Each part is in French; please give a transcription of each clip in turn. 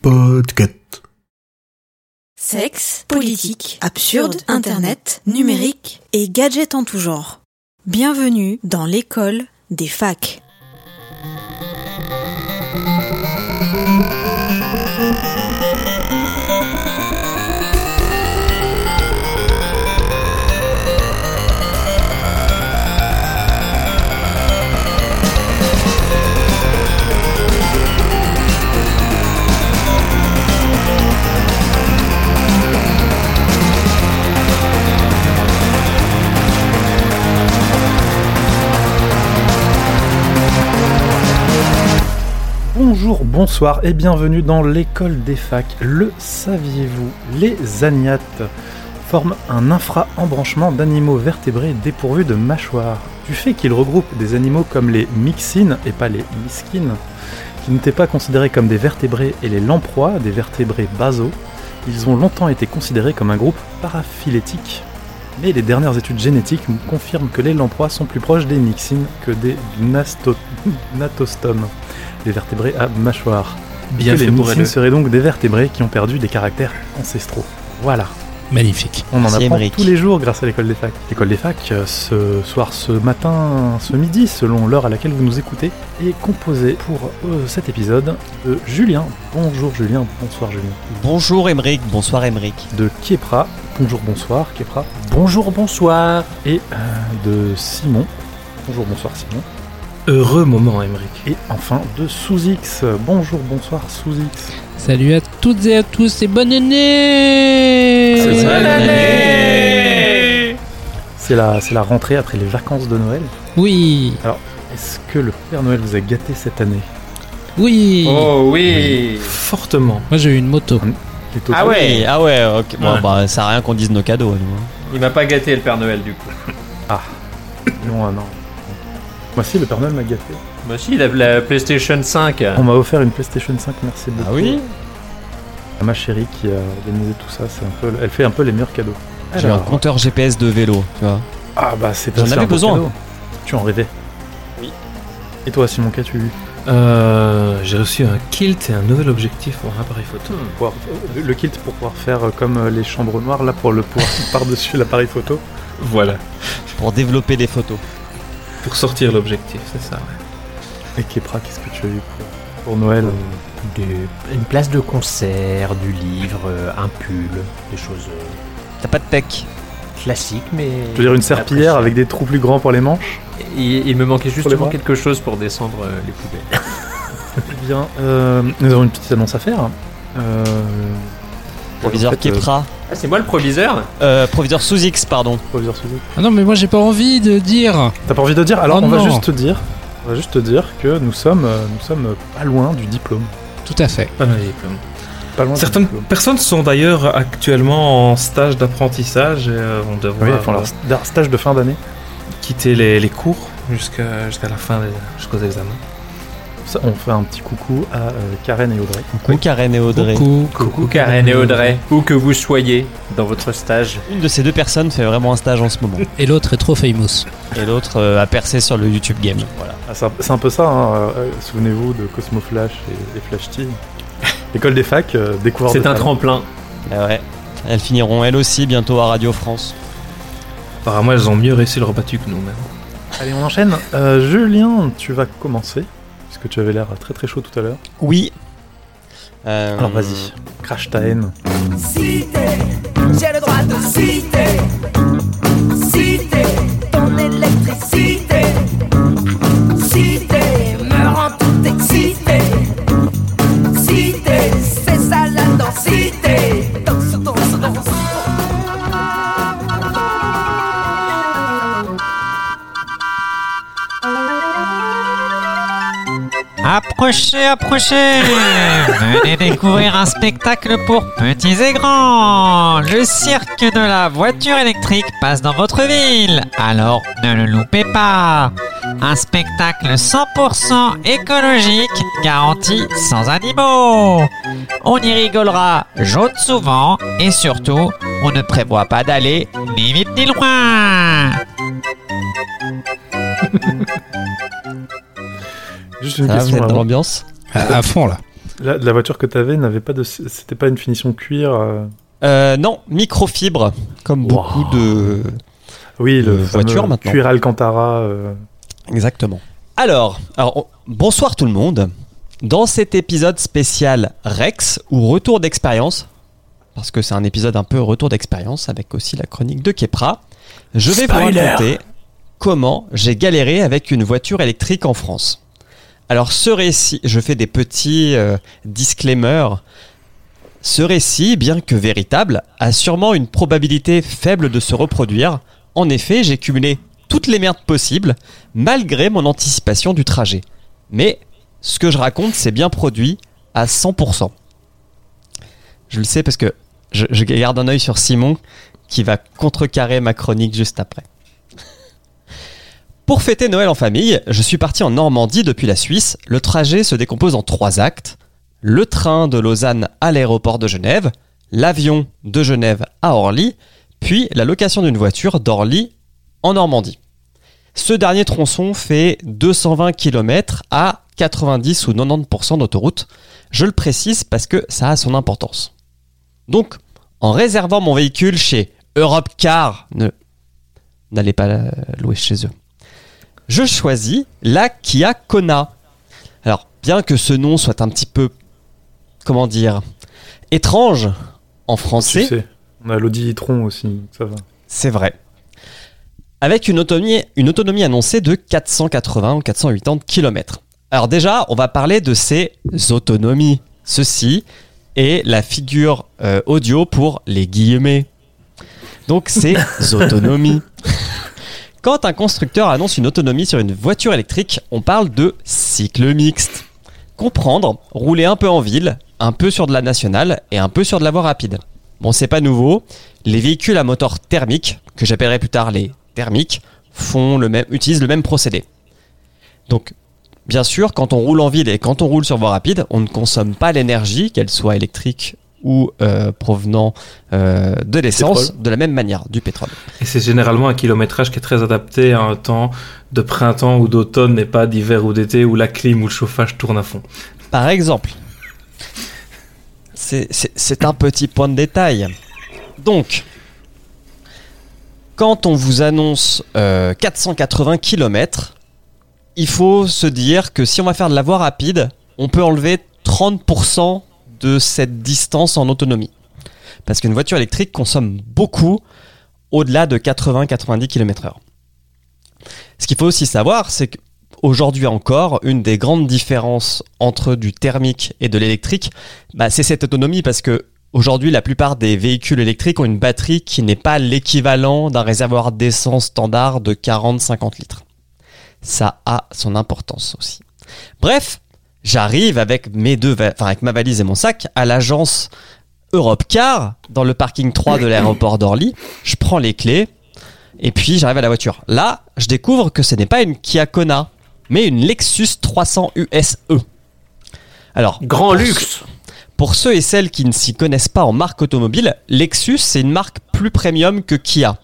Podcast. Sexe, politique, absurde, internet, numérique et gadgets en tout genre. Bienvenue dans l'école des facs. Bonjour, bonsoir et bienvenue dans l'école des facs. Le saviez-vous Les agnates forment un infra-embranchement d'animaux vertébrés dépourvus de mâchoires. Du fait qu'ils regroupent des animaux comme les myxines et pas les miskines, qui n'étaient pas considérés comme des vertébrés et les lamproies, des vertébrés basaux, ils ont longtemps été considérés comme un groupe paraphylétique. Mais les dernières études génétiques confirment que les lamproies sont plus proches des myxines que des gnatostomes, des vertébrés à mâchoire. Bien Que fait les myxines seraient donc des vertébrés qui ont perdu des caractères ancestraux. Voilà. Magnifique. On en apprend Émeric. tous les jours grâce à l'école des facs. L'école des facs, euh, ce soir, ce matin, ce midi, selon l'heure à laquelle vous nous écoutez, est composée pour euh, cet épisode de Julien. Bonjour Julien, bonsoir Julien. Bonjour Emeric, bonsoir Emeric. De Kepra, bonjour, bonsoir Kepra. Bonjour, bonsoir. Et euh, de Simon. Bonjour, bonsoir Simon. Heureux moment, Emmerich. Et enfin de Sous-X. Bonjour, bonsoir Sous-X. Salut à toutes et à tous et bonne année Bonne C'est la, c'est la rentrée après les vacances de Noël. Oui, Est-ce que le Père Noël vous a gâté cette année? Oui Oh oui Fortement. Moi j'ai eu une moto. Les Ah ouais Ah ouais, ok. Bon, Ouais. bah, ça sert à rien qu'on dise nos cadeaux, nous. hein. Il m'a pas gâté le Père Noël du coup. Non, ah non. Moi si, le Père Noël m'a gâté. Bah si, la, la PlayStation 5. On m'a offert une PlayStation 5, merci beaucoup. Ah oui Ma chérie qui a organisé tout ça, c'est un peu, elle fait un peu les meilleurs cadeaux. J'ai un compteur GPS de vélo, tu vois. ah bah c'est J'en avais besoin. cadeau. Tu en rêvais Oui. Et toi, Simon, qu'as-tu eu? Euh, J'ai reçu un kilt et un nouvel objectif pour un appareil photo. Pouvoir- euh, Le kit pour pouvoir faire euh, comme euh, les chambres noires, là pour le pouvoir par-dessus l'appareil photo. Voilà. Pour développer des photos. Pour sortir l'objectif, c'est ça. ouais. Et Kepra, qu'est-ce que tu as eu pour, pour Noël une place de concert, du livre, euh, un pull, des choses euh, T'as pas de tech classiques, mais. Je veux dire une serpillière avec des trous plus grands pour les manches Il, il me manquait justement quelque chose pour descendre euh, les poubelles. Eh bien, euh, nous avons une petite annonce à faire. Euh, Proviseur euh, Kepra. Ah, c'est moi le proviseur Euh, proviseur sous X, pardon. proviseur sous- Ah non mais moi j'ai pas envie de dire. T'as pas envie de dire Alors Oh on va non. juste te dire, on va juste te dire que nous sommes, euh, nous sommes pas loin du diplôme. Tout à fait. Pas mal, Pas loin Certaines du diplôme. personnes sont d'ailleurs actuellement en stage d'apprentissage et euh, vont devoir Oui, font leur euh, stage de fin d'année. quitter les, les cours jusqu'à jusqu'à la fin, des- jusqu'aux examens. Ça, on fait un petit coucou à euh, Karen et Audrey. Coucou Karen et Audrey. Coucou. Coucou Karen et Audrey, où que vous soyez dans votre stage. Une de ces deux personnes fait vraiment un stage en ce moment. Et l'autre est trop famous. Et l'autre euh, a percé sur le YouTube Game. Voilà. Ah, c'est un- peu ça, hein, euh, Souvenez-vous de Cosmo Flash et, et Flash TV. L'école des facs, euh, découverte C'est un talent. tremplin. Ah ouais. Elles finiront elles aussi bientôt à Radio France. Apparemment, elles ont mieux réussi le repas que nous, même. Allez, on enchaîne. Euh, Julien, tu vas commencer, puisque tu avais l'air très très chaud tout à l'heure. Oui. Euh, Alors vas-y, crash ta haine. Cité, j'ai le droit de citer. Citer ton électricité. Approchez, approchez. Venez découvrir un spectacle pour petits et grands. Le cirque de la voiture électrique passe dans votre ville. Alors ne le loupez pas. Un spectacle 100% écologique, garanti sans animaux. On y rigolera jaune souvent et surtout, on ne prévoit pas d'aller ni vite ni loin Juste une Ça va, vous question êtes dans l'ambiance À, à fond là. La, la voiture que t'avais n'avait pas de. C'était pas une finition cuir. euh, Euh, non, microfibre, comme beaucoup de... Oui, le Euh, fameux voiture, maintenant. cuir Alcantara. euh, Exactement. Alors, alors on- bonsoir tout le monde. Dans cet épisode spécial Rex, ou retour d'expérience, parce que c'est un épisode un peu retour d'expérience, avec aussi la chronique de Kepra, je vais vous raconter comment j'ai galéré avec une voiture électrique en France. Alors ce récit, je fais des petits euh, disclaimers. Ce récit, bien que véritable, a sûrement une probabilité faible de se reproduire. En effet, j'ai cumulé toutes les merdes possibles, malgré mon anticipation du trajet. Mais ce que je raconte, c'est bien produit à 100%. Je le sais parce que je, je garde un œil sur Simon qui va contrecarrer ma chronique juste après. Pour fêter Noël en famille, je suis parti en Normandie depuis la Suisse. Le trajet se décompose en trois actes. Le train de Lausanne à l'aéroport de Genève, l'avion de Genève à Orly, puis la location d'une voiture d'Orly en Normandie. Ce dernier tronçon fait 220 km à 90 ou 90% d'autoroute. Je le précise parce que ça a son importance. Donc, en réservant mon véhicule chez Europe Car, ne n'allez pas louer chez eux. Je choisis la Kia Kona. Alors, bien que ce nom soit un petit peu, comment dire, étrange en français, Tu sais, on a l'Audi e-tron aussi, ça va. c'est vrai. Avec une autonomie, une autonomie annoncée de 480 ou 480 km. Alors déjà, on va parler de ces autonomies. Ceci est la figure euh, audio pour les guillemets. Donc ces autonomies. Quand un constructeur annonce une autonomie sur une voiture électrique, on parle de cycle mixte. Comprendre, rouler un peu en ville, un peu sur de la nationale et un peu sur de la voie rapide. Bon, c'est pas nouveau. Les véhicules à moteur thermique, que j'appellerai plus tard les thermiques, font le même, utilisent le même procédé. Donc, bien sûr, quand on roule en ville et quand on roule sur voie rapide, on ne consomme pas l'énergie, qu'elle soit électrique ou euh, provenant euh, de l'essence, de la même manière, du pétrole. Et c'est généralement un kilométrage qui est très adapté à un temps de printemps ou d'automne et pas d'hiver ou d'été où la clim ou le chauffage tournent à fond. Par exemple, c'est- un petit point de détail. Donc, quand on vous annonce euh, 480 km, il faut se dire que si on va faire de la voie rapide, on peut enlever 30% de cette distance en autonomie. Parce qu'une voiture électrique consomme beaucoup au-delà de 80-90 km/h. Ce qu'il faut aussi savoir, c'est que aujourd'hui encore, une des grandes différences entre du thermique et de l'électrique, bah, c'est cette autonomie parce que aujourd'hui, la plupart des véhicules électriques ont une batterie qui n'est pas l'équivalent d'un réservoir d'essence standard de 40-50 litres. Ça a son importance aussi. Bref, j'arrive avec mes deux, enfin avec ma valise et mon sac à l'agence Europe Car dans le parking 3 de l'aéroport d'Orly. Je prends les clés et puis j'arrive à la voiture. Là, je découvre que ce n'est pas une Kia Kona, mais une Lexus 300 USE. Alors, Grand pour luxe pour ceux et celles qui ne s'y connaissent pas en marque automobile, Lexus c'est une marque plus premium que Kia.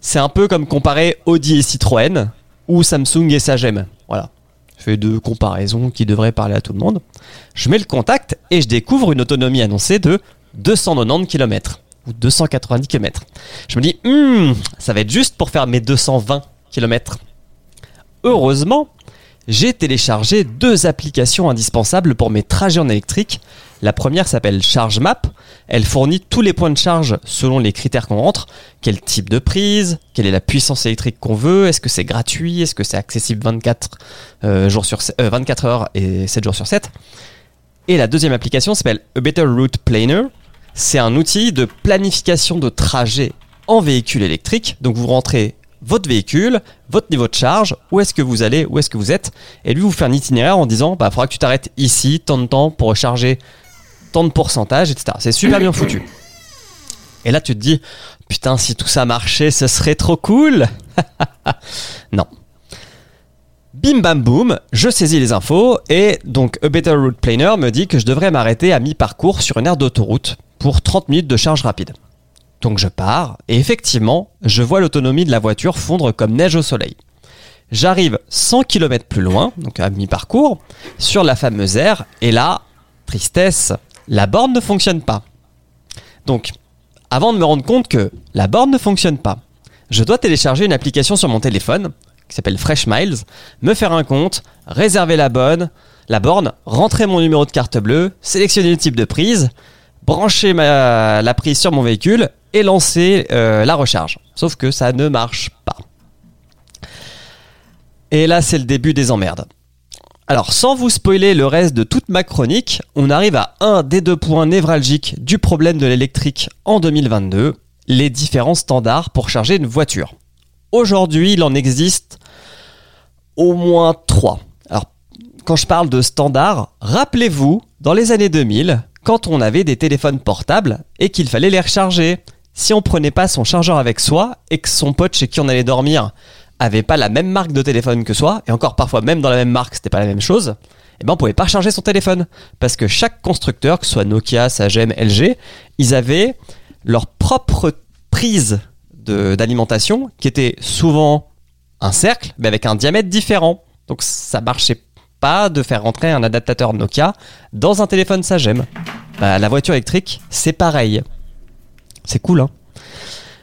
C'est un peu comme comparer Audi et Citroën ou Samsung et Sagem. Voilà. Je fais deux comparaisons qui devraient parler à tout le monde. Je mets le contact et je découvre une autonomie annoncée de 290 km ou 290 km. Je me dis, Hmm, ça va être juste pour faire mes 220 km. Heureusement, j'ai téléchargé deux applications indispensables pour mes trajets en électrique. La première s'appelle ChargeMap. Elle fournit tous les points de charge selon les critères qu'on rentre. Quel type de prise Quelle est la puissance électrique qu'on veut Est-ce que c'est gratuit Est-ce que c'est accessible 24, euh, euh, 24 heures et 7 jours sur 7 Et la deuxième application s'appelle A Better Route Planner. C'est un outil de planification de trajet en véhicule électrique. Donc vous rentrez votre véhicule, votre niveau de charge, où est-ce que vous allez, où est-ce que vous êtes, et lui vous fait un itinéraire en disant, bah, faudra que tu t'arrêtes ici, tant de temps pour recharger tant de pourcentage, etc. C'est super bien foutu. Et là tu te dis, putain, si tout ça marchait, ce serait trop cool. non. Bim bam boum, je saisis les infos et donc A Better Route Planner me dit que je devrais m'arrêter à mi-parcours sur une aire d'autoroute pour 30 minutes de charge rapide. Donc je pars, et effectivement, je vois l'autonomie de la voiture fondre comme neige au soleil. J'arrive 100 km plus loin, donc à mi-parcours, sur la fameuse aire, et là, tristesse, la borne ne fonctionne pas. Donc, avant de me rendre compte que la borne ne fonctionne pas, je dois télécharger une application sur mon téléphone qui s'appelle Fresh Miles, me faire un compte, réserver la bonne, la borne, rentrer mon numéro de carte bleue, sélectionner le type de prise, brancher la prise sur mon véhicule et lancer euh, la recharge. Sauf que ça ne marche pas. Et là, c'est le début des emmerdes. Alors, sans vous spoiler le reste de toute ma chronique, on arrive à un des deux points névralgiques du problème de l'électrique en 2022, les différents standards pour charger une voiture. Aujourd'hui, il en existe au moins trois. Alors, quand je parle de standards, rappelez-vous, dans les années 2000, quand on avait des téléphones portables et qu'il fallait les recharger, si on prenait pas son chargeur avec soi et que son pote chez qui on allait dormir avait pas la même marque de téléphone que soi, et encore parfois même dans la même marque, c'était pas la même chose, eh ben on pouvait pas charger son téléphone. Parce que chaque constructeur, que ce soit Nokia, Sagem, LG, ils avaient leur propre prise d'alimentation qui était souvent un cercle, mais avec un diamètre différent. Donc ça marchait pas de faire rentrer un adaptateur Nokia dans un téléphone Sagem. Bah, la voiture électrique, c'est pareil. C'est cool, hein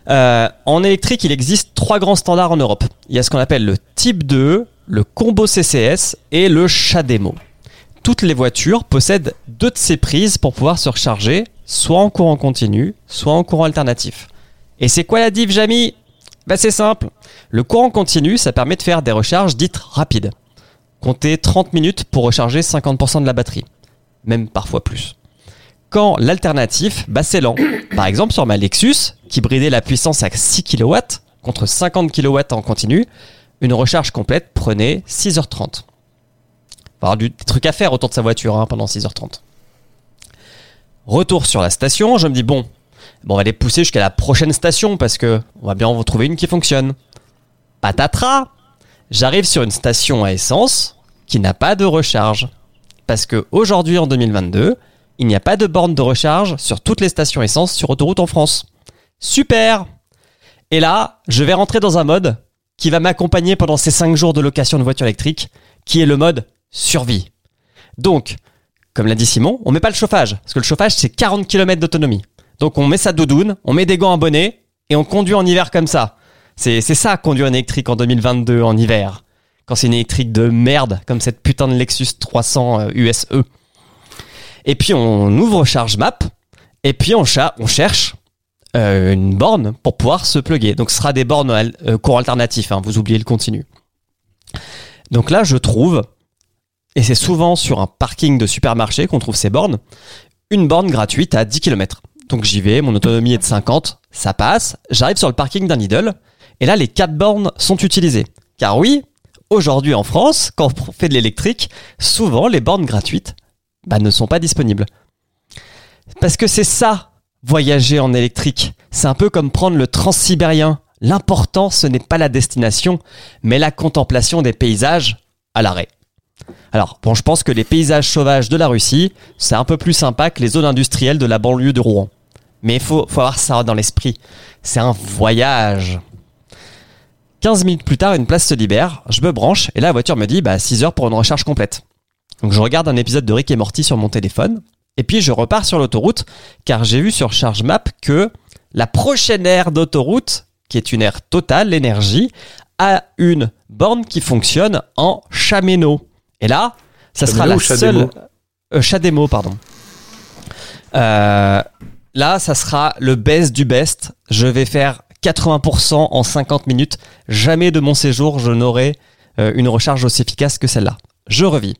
euh, en électrique, il existe trois grands standards en Europe. Il y a ce qu'on appelle le type 2, le combo CCS et le CHAdeMO. Toutes les voitures possèdent deux de ces prises pour pouvoir se recharger, soit en courant continu, soit en courant alternatif. Et c'est quoi la diff, Jamy? Bah, C'est simple. Le courant continu, ça permet de faire des recharges dites rapides. Comptez 30 minutes pour recharger 50% de la batterie. Même parfois plus quand l'alternatif, bah c'est lent. Par exemple, sur ma Lexus, qui bridait la puissance à 6 kW contre 50 kW en continu, une recharge complète prenait 6h30. Il du- des trucs à faire autour de sa voiture hein, pendant 6h30. Retour sur la station, je me dis bon, bon on va les pousser jusqu'à la prochaine station parce que on va bien en trouver une qui fonctionne. Patatras J'arrive sur une station à essence qui n'a pas de recharge. Parce que aujourd'hui en 2022, il n'y a pas de borne de recharge sur toutes les stations essence sur autoroute en France. Super Et là, je vais rentrer dans un mode qui va m'accompagner pendant ces 5 jours de location de voiture électrique, qui est le mode survie. Donc, comme l'a dit Simon, on met pas le chauffage, parce que le chauffage c'est 40 km d'autonomie. Donc on met sa doudoune, on met des gants à bonnet, et on conduit en hiver comme ça. C'est ça conduire une électrique en 2022 en hiver. Quand c'est une électrique de merde, comme cette putain de Lexus 300 euh, USE. Et puis on ouvre Charge Map, et puis on cherche euh, une borne pour pouvoir se plugger. Donc ce sera des bornes al- euh, alternatif, hein, vous oubliez le continu. Donc là je trouve, et c'est souvent sur un parking de supermarché qu'on trouve ces bornes, une borne gratuite à 10 km. Donc j'y vais, mon autonomie est de 50, ça passe, j'arrive sur le parking d'un Lidl, et là les 4 bornes sont utilisées. Car oui, aujourd'hui en France, quand on fait de l'électrique, souvent les bornes gratuites bah, ne sont pas disponibles. Parce que c'est ça, voyager en électrique. C'est un peu comme prendre le transsibérien. L'important, ce n'est pas la destination, mais la contemplation des paysages à l'arrêt. Alors, bon, je pense que les paysages sauvages de la Russie, c'est un peu plus sympa que les zones industrielles de la banlieue de Rouen. Mais il faut, avoir ça dans l'esprit. C'est un voyage. 15 minutes plus tard, une place se libère, je me branche, et la voiture me dit bah 6 heures pour une recharge complète. Donc je regarde un épisode de Rick et Morty sur mon téléphone, et puis je repars sur l'autoroute, car j'ai vu sur Charge Map que la prochaine aire d'autoroute, qui est une aire totale, l'énergie, a une borne qui fonctionne en Chameno. Et là, ça sera la seule... Euh, Chademo, pardon. Euh, là, ça sera le best du best. Je vais faire 80% en 50 minutes. Jamais de mon séjour, je n'aurai euh, une recharge aussi efficace que celle-là. Je revis.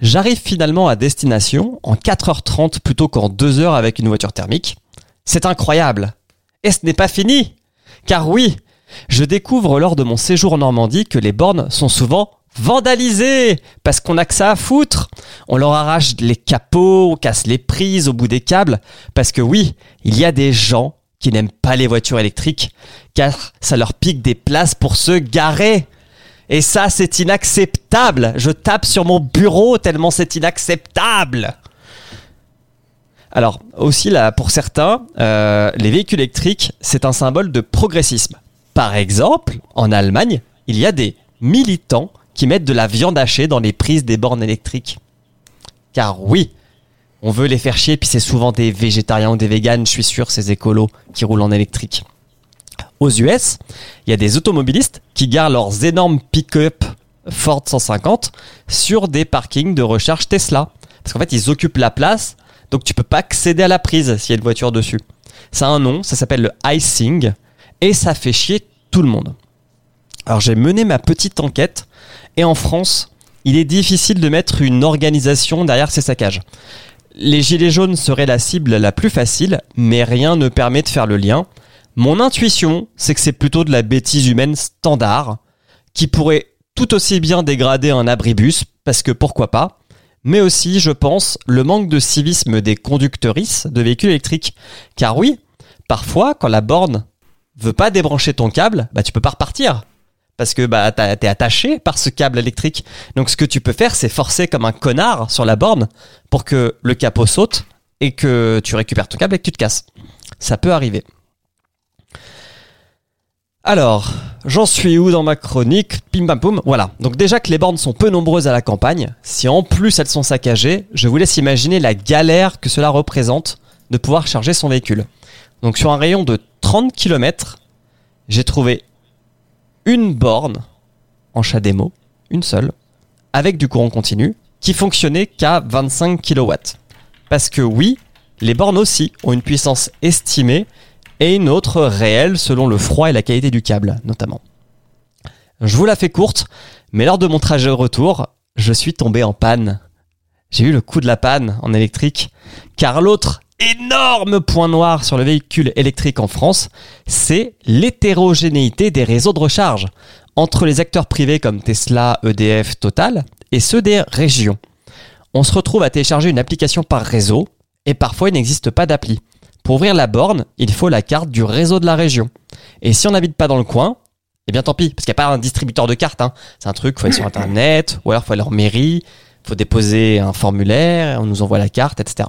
J'arrive finalement à destination en 4h30 plutôt qu'en 2h avec une voiture thermique. C'est incroyable. Et ce n'est pas fini. Car oui, je découvre lors de mon séjour en Normandie que les bornes sont souvent vandalisées parce qu'on a que ça à foutre. On leur arrache les capots, on casse les prises au bout des câbles parce que oui, il y a des gens qui n'aiment pas les voitures électriques car ça leur pique des places pour se garer. Et ça, c'est inacceptable. Je tape sur mon bureau tellement c'est inacceptable. Alors aussi pour certains, euh, les véhicules électriques, c'est un symbole de progressisme. Par exemple, en Allemagne, il y a des militants qui mettent de la viande hachée dans les prises des bornes électriques. Car oui, on veut les faire chier, puis c'est souvent des végétariens ou des véganes, je suis sûr, ces écolos qui roulent en électrique. Aux US, il y a des automobilistes qui garent leurs énormes pick-up Ford 150 sur des parkings de recharge Tesla. Parce qu'en fait, ils occupent la place, donc tu peux pas accéder à la prise s'il y a une voiture dessus. Ça a un nom, ça s'appelle le icing, et ça fait chier tout le monde. Alors j'ai mené ma petite enquête, et en France, il est difficile de mettre une organisation derrière ces saccages. Les gilets jaunes seraient la cible la plus facile, mais rien ne permet de faire le lien. Mon intuition, c'est que c'est plutôt de la bêtise humaine standard, qui pourrait tout aussi bien dégrader un abribus, parce que pourquoi pas, mais aussi, je pense, le manque de civisme des conductrices de véhicules électriques. Car oui, parfois, quand la borne veut pas débrancher ton câble, bah tu peux pas repartir. Parce que bah t'es attaché par ce câble électrique. Donc ce que tu peux faire, c'est forcer comme un connard sur la borne pour que le capot saute et que tu récupères ton câble et que tu te casses. Ça peut arriver. Alors, j'en suis où dans ma chronique Pim pam poum. Voilà. Donc déjà que les bornes sont peu nombreuses à la campagne, si en plus elles sont saccagées, je vous laisse imaginer la galère que cela représente de pouvoir charger son véhicule. Donc sur un rayon de 30 km, j'ai trouvé une borne en CHAdeMO, une seule, avec du courant continu, qui fonctionnait qu'à 25 kW. Parce que oui, les bornes aussi ont une puissance estimée et une autre réelle selon le froid et la qualité du câble, notamment. Je vous la fais courte, mais lors de mon trajet retour, je suis tombé en panne. J'ai eu le coup de la panne en électrique, car l'autre énorme point noir sur le véhicule électrique en France, c'est l'hétérogénéité des réseaux de recharge entre les acteurs privés comme Tesla, EDF, Total et ceux des régions. On se retrouve à télécharger une application par réseau et parfois il n'existe pas d'appli. Pour ouvrir la borne, il faut la carte du réseau de la région. Et si on n'habite pas dans le coin, eh bien tant pis, parce qu'il n'y a pas un distributeur de cartes. Hein. C'est un truc, faut aller sur internet, ou alors faut aller en mairie, faut déposer un formulaire, on nous envoie la carte, etc.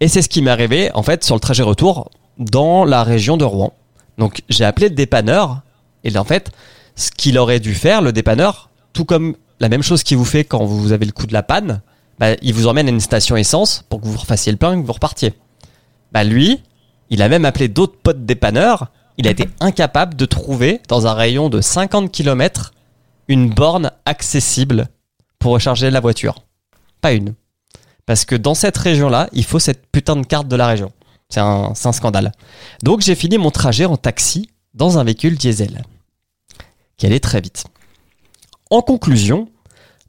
Et c'est ce qui m'est arrivé, en fait, sur le trajet retour, dans la région de Rouen. Donc j'ai appelé le dépanneur, et en fait, ce qu'il aurait dû faire, le dépanneur, tout comme la même chose qu'il vous fait quand vous avez le coup de la panne, bah, il vous emmène à une station essence pour que vous refassiez le plein et que vous repartiez. Bah lui, il a même appelé d'autres potes dépanneurs, il a été incapable de trouver, dans un rayon de 50 km, une borne accessible pour recharger la voiture. Pas une. Parce que dans cette région-là, il faut cette putain de carte de la région. C'est un, c'est un scandale. Donc j'ai fini mon trajet en taxi dans un véhicule diesel. Qui allait très vite. En conclusion,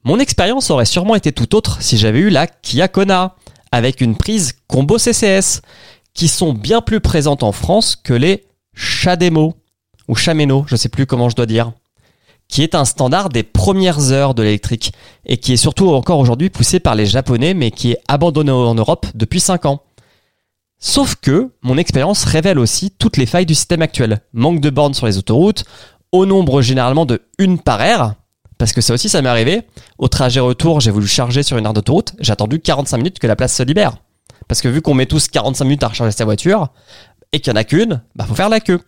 mon expérience aurait sûrement été tout autre si j'avais eu la Kia Kona, avec une prise combo CCS, qui sont bien plus présentes en France que les Chademo, ou Chameno, je sais plus comment je dois dire, qui est un standard des premières heures de l'électrique, et qui est surtout encore aujourd'hui poussé par les Japonais, mais qui est abandonné en Europe depuis 5 ans. Sauf que mon expérience révèle aussi toutes les failles du système actuel. Manque de bornes sur les autoroutes, au nombre généralement de une par aire, parce que ça aussi ça m'est arrivé. Au trajet retour, j'ai voulu charger sur une aire d'autoroute, j'ai attendu 45 minutes que la place se libère. Parce que vu qu'on met tous 45 minutes à recharger sa voiture, et qu'il n'y en a qu'une, bah faut faire la queue.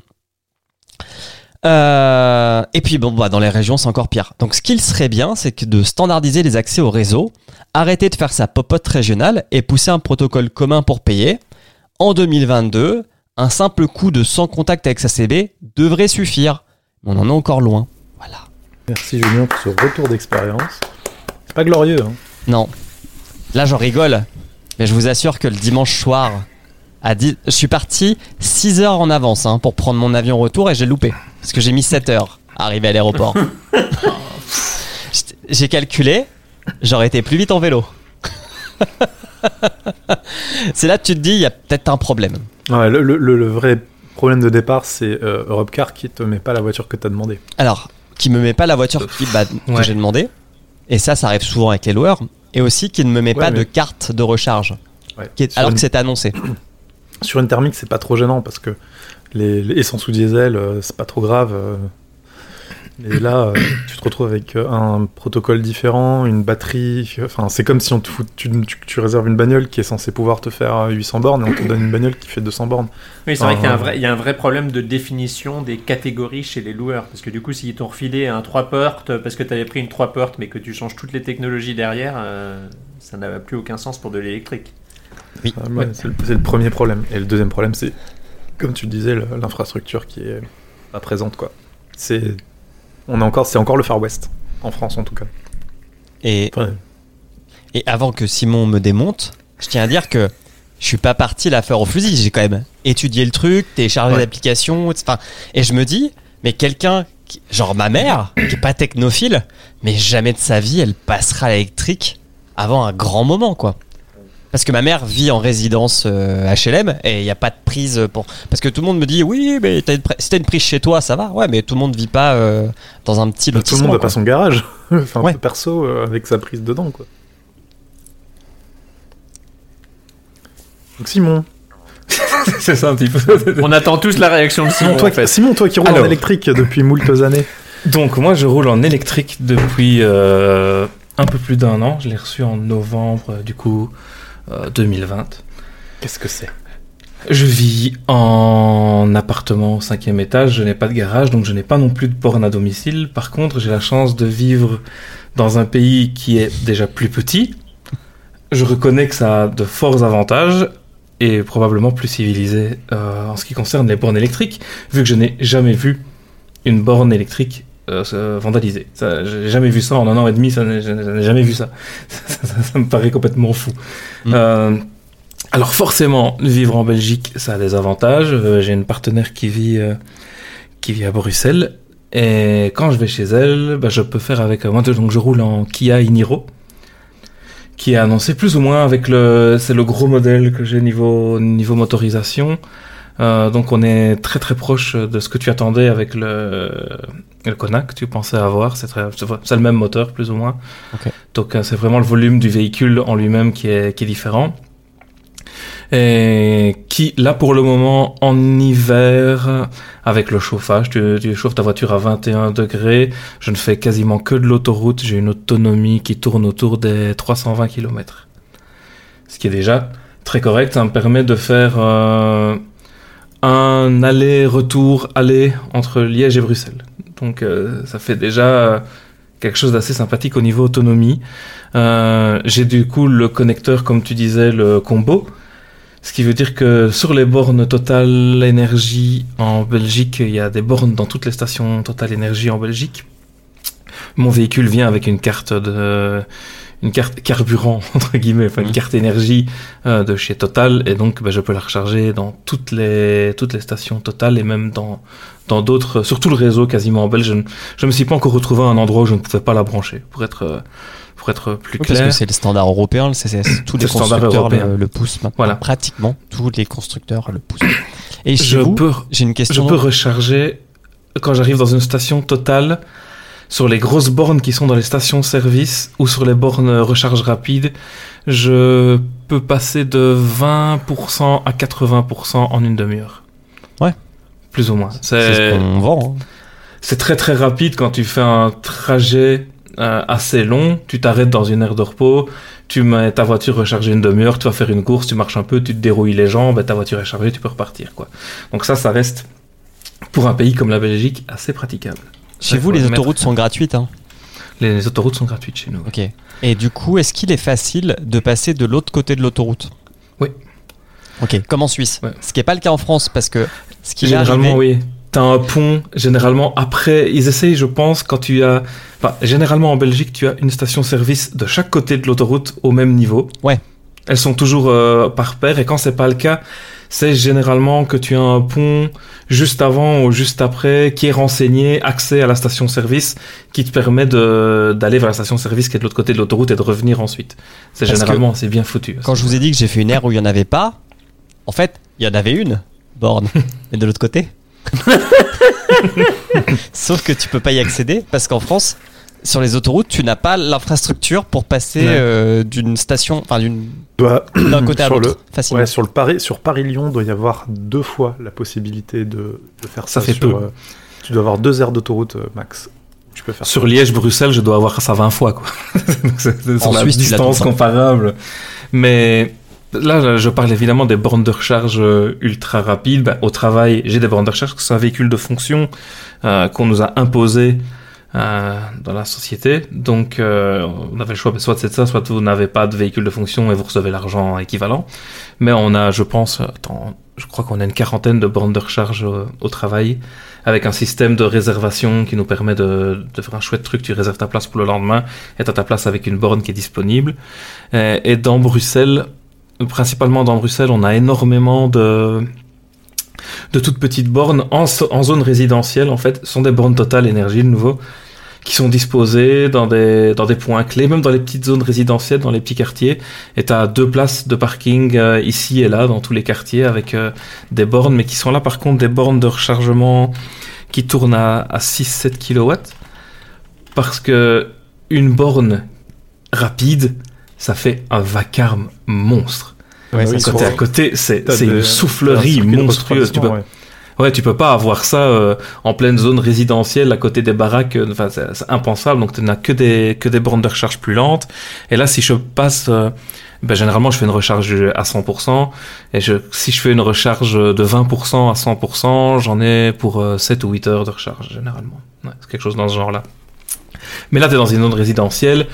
Euh, et puis bon, bah, dans les régions, c'est encore pire. Donc ce qu'il serait bien, c'est que de standardiser les accès au réseau, arrêter de faire sa popote régionale et pousser un protocole commun pour payer. En 2022, un simple coup de sans contact avec sa CB devrait suffire. Mais on en est encore loin. Voilà. Merci Julien pour ce retour d'expérience. C'est pas glorieux, hein. Non. Là, j'en rigole. Mais je vous assure que le dimanche soir, à 10... je suis parti 6 heures en avance hein, pour prendre mon avion retour et j'ai loupé. Parce que j'ai mis 7 heures à arriver à l'aéroport. j'ai calculé, j'aurais été plus vite en vélo. C'est là que tu te dis, il y a peut-être un problème. Ouais, le, le- le- le vrai problème de départ, c'est euh, Europcar qui te met pas la voiture que t'as demandé. Alors, qui me met pas la voiture qui, bah, que j'ai demandé. Et ça, ça arrive souvent avec les loueurs. Et aussi qui ne me met Ouais, pas mais- de carte de recharge. Ouais. qui est- Sur alors une- que c'est annoncé. Sur une thermique, c'est pas trop gênant parce que les, les essence ou diesel, euh, c'est pas trop grave. Euh, Et là, euh, tu te retrouves avec euh, un protocole différent, une batterie. Enfin, c'est comme si on te fout- tu, tu- tu réserves une bagnole qui est censée pouvoir te faire euh, 800 bornes et on te donne une bagnole qui fait 200 bornes. Oui, c'est vrai Ah, qu'il y a un vrai, il y a un vrai problème de définition des catégories chez les loueurs. Parce que du coup, s'ils t'ont refilé un 3 portes parce que tu avais pris une 3 portes mais que tu changes toutes les technologies derrière, euh, ça n'a plus aucun sens pour de l'électrique. Ah, ouais, C'est le, c'est le premier problème. Et le deuxième problème, c'est, comme tu le disais, l'infrastructure qui est pas présente, quoi. C'est, on est encore, c'est encore le Far West en France en tout cas. Et, Enfin, et avant que Simon me démonte, je tiens à dire que je suis pas parti la faire au fusil. J'ai quand même étudié le truc, téléchargé Ouais. l'application, etc. Et je me dis, mais quelqu'un, genre ma mère, qui est pas technophile, mais jamais de sa vie elle passera à l'électrique avant un grand moment, quoi. Parce que ma mère vit en résidence euh, HLM et il n'y a pas de prise pour. Parce que tout le monde me dit oui, mais t'as une pri- si t'as une prise chez toi, ça va. Ouais, mais tout le monde vit pas euh, dans un petit tout le monde n'a pas son garage, enfin Ouais. perso euh, avec sa prise dedans, quoi. Donc Simon, c'est ça un petit peu. On attend tous la réaction de Simon. Simon, toi, en fait. Simon, toi qui roules en électrique depuis moultes années. Donc moi je roule en électrique depuis euh, un peu plus d'un an. Je l'ai reçu en novembre du coup 2020. Qu'est-ce que c'est? Je vis en appartement au cinquième étage, je n'ai pas de garage, donc je n'ai pas non plus de borne à domicile. Par contre, j'ai la chance de vivre dans un pays qui est déjà plus petit. Je reconnais que ça a de forts avantages et probablement plus civilisé euh, en ce qui concerne les bornes électriques, vu que je n'ai jamais vu une borne électrique euh. Ça, J'ai jamais vu ça en un an et demi, ça, n'ai jamais vu ça. Ça, me paraît complètement fou. Mm. Euh, alors forcément, vivre en Belgique, ça a des avantages. Euh, J'ai une partenaire qui vit, euh, qui vit à Bruxelles. Et quand je vais chez elle, bah, je peux faire avec... moi, donc je roule en Kia Iniro, qui est annoncé plus ou moins avec le... C'est le gros modèle que j'ai niveau, niveau motorisation. Euh, donc on est très très proche de ce que tu attendais avec le, le Kona que tu pensais avoir. C'est très- le même moteur plus ou moins. Ok. Donc euh, c'est vraiment le volume du véhicule en lui-même qui est, qui est différent. Et qui, là pour le moment, en hiver, avec le chauffage, tu, tu chauffes ta voiture à 21 degrés, je ne fais quasiment que de l'autoroute, j'ai une autonomie qui tourne autour des 320 km. Ce qui est déjà très correct, ça me permet de faire euh, un aller-retour aller entre Liège et Bruxelles. Donc euh, ça fait déjà quelque chose d'assez sympathique au niveau autonomie. Euh, j'ai du coup le connecteur, comme tu disais, le combo. Ce qui veut dire que sur les bornes Total Énergie en Belgique, il y a des bornes dans toutes les stations Total Énergie en Belgique. Mon véhicule vient avec une carte de une carte carburant entre guillemets, enfin une Mhm. carte énergie euh, de chez Total et donc bah, je peux la recharger dans toutes les toutes les stations Total et même dans dans d'autres sur tout le réseau quasiment en belge. Je ne je me suis pas encore retrouvé à un endroit où je ne pouvais pas la brancher pour être euh, pour être plus Oui, parce clair. que c'est le standard européen, le CCS. Tous les C'est constructeurs le, le poussent maintenant. Voilà. Pratiquement tous les constructeurs le poussent. Et chez je vous, peux j'ai une Je question. peux recharger quand j'arrive dans une station totale sur les grosses bornes qui sont dans les stations-service ou sur les bornes recharge rapide. Je peux passer de 20% à 80% en une demi-heure. Ouais. Plus ou moins. C'est ce qu'on vend. hein. c'est très très rapide quand tu fais un trajet euh, assez long. Tu t'arrêtes dans une aire de repos. Tu mets ta voiture rechargée une demi-heure, tu vas faire une course, tu marches un peu, tu te dérouilles les jambes, et ta voiture est chargée, tu peux repartir. quoi. Donc ça, ça reste, pour un pays comme la Belgique, assez praticable. Chez vous, les mettre. autoroutes sont gratuites. Hein. Les autoroutes sont gratuites chez nous. Ok. Et du coup, est-ce qu'il est facile de passer de l'autre côté de l'autoroute? Oui. Ok, comme en Suisse. Ouais. Ce qui n'est pas le cas en France, parce que ce qui est Généralement, arrivé- oui. T'as un pont, généralement, après, ils essayent, je pense, quand tu as... Enfin, généralement, en Belgique, tu as une station-service de chaque côté de l'autoroute au même niveau. Ouais. Elles sont toujours euh, par paire, et quand c'est pas le cas, c'est généralement que tu as un pont juste avant ou juste après qui est renseigné, accès à la station-service, qui te permet de- d'aller vers la station-service qui est de l'autre côté de l'autoroute et de revenir ensuite. C'est généralement, c'est bien foutu. Quand je vous ai dit que j'ai fait une aire où il n'y en avait pas, en fait, il y en avait une borne, mais de l'autre côté. Sauf que tu peux pas y accéder parce qu'en France, sur les autoroutes, tu n'as pas l'infrastructure pour passer Ouais. euh, d'une station, enfin d'une Doit- d'un côté à sur l'autre le- facilement. Ouais, sur le Paris, sur Paris-Lyon, doit y avoir deux fois la possibilité de, de faire ça. Ça fait sur, peu. euh, tu dois avoir deux aires d'autoroute euh, max. Tu peux faire Sur Liège-Bruxelles, je dois avoir ça 20 fois, quoi. C'est- En sur la Suisse, distance comparable. Mais là, je parle évidemment des bornes de recharge ultra rapides. Ben, au travail, j'ai des bornes de recharge, c'est un véhicule de fonction euh, qu'on nous a imposé euh, dans la société. Donc, euh, on avait le choix, soit c'est ça, soit vous n'avez pas de véhicule de fonction et vous recevez l'argent équivalent. Mais on a, je pense, attends, je crois qu'on a une quarantaine de bornes de recharge au travail avec un système de réservation qui nous permet de, de faire un chouette truc. Tu réserves ta place pour le lendemain et t'as ta place avec une borne qui est disponible. Et, dans Bruxelles, principalement dans Bruxelles, on a énormément de de toutes petites bornes en, zone résidentielle en fait sont des bornes Total Énergie de nouveau qui sont disposées dans des points clés même dans les petites zones résidentielles dans les petits quartiers. Et t'as deux places de parking euh, ici et là dans tous les quartiers avec euh, des bornes mais qui sont là par contre des bornes de rechargement qui tournent à, à 6-7 kW parce que une borne rapide ça fait un vacarme monstre Ouais, Quand oui, t'es c'est- à côté, une soufflerie monstrueuse. Tu peux, ouais. tu peux pas avoir ça euh, en pleine zone résidentielle à côté des baraques. euh, Enfin, c'est c'est impensable. Donc, tu n'as que des que des bornes de recharge plus lentes. Et là, si je passe, euh, ben, généralement, je fais une recharge à 100%. Et je, si je fais une recharge de 20% à 100%, j'en ai pour euh, 7 ou 8 heures de recharge généralement. Ouais, c'est quelque chose dans ce genre-là. Mais là, tu es dans une zone résidentielle.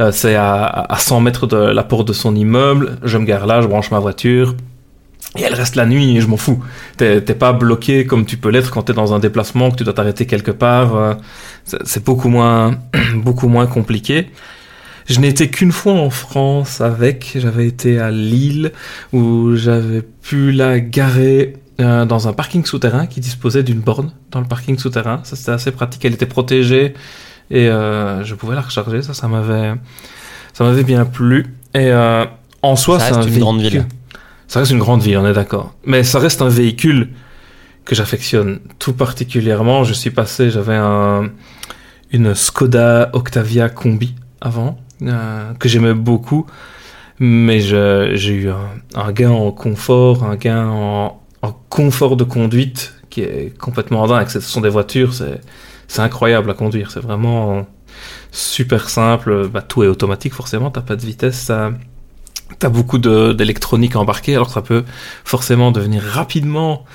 Euh, c'est à, à 100 mètres de la porte de son immeuble. Je me gare là, je branche ma voiture. Et elle reste la nuit et je m'en fous. T'es pas bloqué comme tu peux l'être quand t'es dans un déplacement, que tu dois t'arrêter quelque part. euh, c'est- C'est beaucoup moins, beaucoup moins compliqué. Je n'ai été qu'une fois en France avec. J'avais été à Lille où j'avais pu la garer euh, dans un parking souterrain qui disposait d'une borne dans le parking souterrain. Ça c'était assez pratique. Elle était protégée et euh, je pouvais la recharger. Ça, ça m'avait, ça m'avait bien plu. Et euh, en soi, Ça reste un une grande ville. Ça reste une grande ville, on est d'accord. Mais ça reste un véhicule que j'affectionne tout particulièrement. Je suis passé, j'avais un, une Skoda Octavia Combi avant, euh, que j'aimais beaucoup. Mais j'ai eu un, un gain en confort, un gain en, en confort de conduite qui est complètement dingue. Ce sont des voitures, c'est c'est incroyable à conduire. C'est vraiment super simple. Bah, tout est automatique forcément, t'as pas de vitesse. T'as beaucoup d'électronique embarquée, alors ça peut forcément devenir rapidement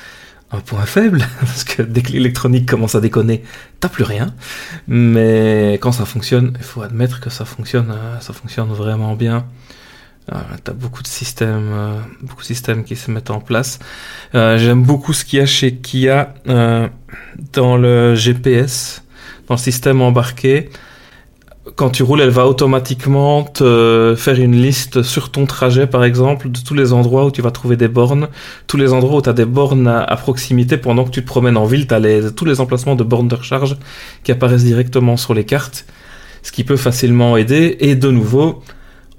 un point faible, parce que dès que l'électronique commence à déconner, t'as plus rien. Mais quand ça fonctionne, il faut admettre que ça fonctionne, euh, ça fonctionne vraiment bien. Euh, t'as beaucoup de systèmes, euh, beaucoup de systèmes qui se mettent en place. Euh, J'aime beaucoup ce qu'il y a chez Kia euh, dans le GPS, dans le système embarqué quand tu roules, elle va automatiquement te faire une liste sur ton trajet, par exemple, de tous les endroits où tu vas trouver des bornes, tous les endroits où tu as des bornes à, à proximité pendant que tu te promènes en ville, tu as les, tous les emplacements de bornes de recharge qui apparaissent directement sur les cartes, ce qui peut facilement aider. Et de nouveau,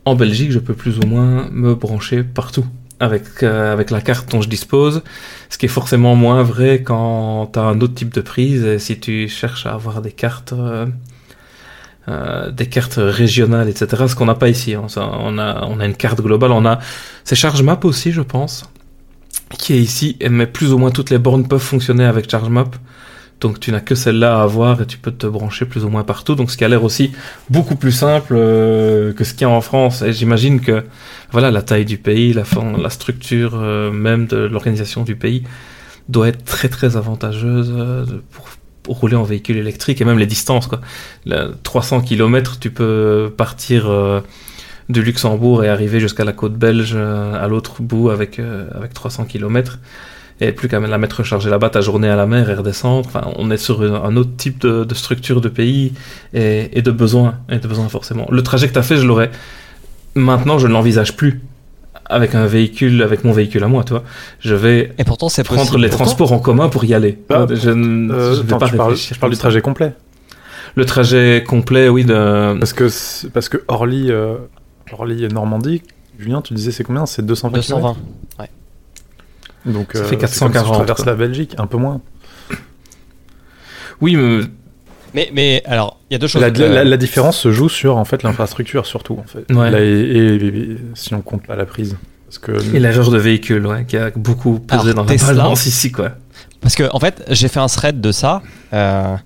en Belgique, je peux plus ou moins me brancher partout avec, euh, avec la carte dont je dispose, ce qui est forcément moins vrai quand tu as un autre type de prise et si tu cherches à avoir des cartes... euh, euh, des cartes régionales, etc. Ce qu'on n'a pas ici. hein. On, a, on a une carte globale. On a c'est ChargeMap aussi, je pense, qui est ici. Mais plus ou moins toutes les bornes peuvent fonctionner avec ChargeMap. Donc tu n'as que celle-là à avoir et tu peux te brancher plus ou moins partout. Donc ce qui a l'air aussi beaucoup plus simple euh, que ce qu'il y a en France. Et j'imagine que voilà la taille du pays, la, structure euh, même de l'organisation du pays doit être très très avantageuse euh, pour, rouler en véhicule électrique et même les distances quoi. Là, 300 km, tu peux partir euh, du Luxembourg et arriver jusqu'à la côte belge à l'autre bout avec, avec 300 km. Et plus qu'à la mettre recharger là-bas, ta journée à la mer et redescendre. Enfin, on est sur un autre type de, de structure de pays et, et de besoins. Et de besoins forcément. Le trajet que tu as fait, je l'aurais. Maintenant, je ne l'envisage plus avec un véhicule, avec mon véhicule à moi, tu vois. Je vais Et pourtant, c'est Prendre possible. les Pourtant, transports en commun pour y aller. Bah, je ne Euh, je vais attends, pas réfléchir. je parle du trajet complet. Le trajet complet, oui, de... Parce que, parce que Orly, euh, Orly et Normandie, Julien, tu disais c'est combien? C'est 220 220. km Donc, Ça euh, fait c'est comme si 440, tu traverses quoi. la Belgique, un peu moins. Oui, mais Mais, mais alors, il y a deux choses. La, la- la différence se joue sur en fait l'infrastructure surtout en fait. Ouais. Là, et, et- et- si on compte pas la prise, parce que et l'erreur de véhicule, ouais, qui a beaucoup pesé Alors, dans la balance ici, quoi. Parce que, en fait, j'ai fait un thread de ça. euh,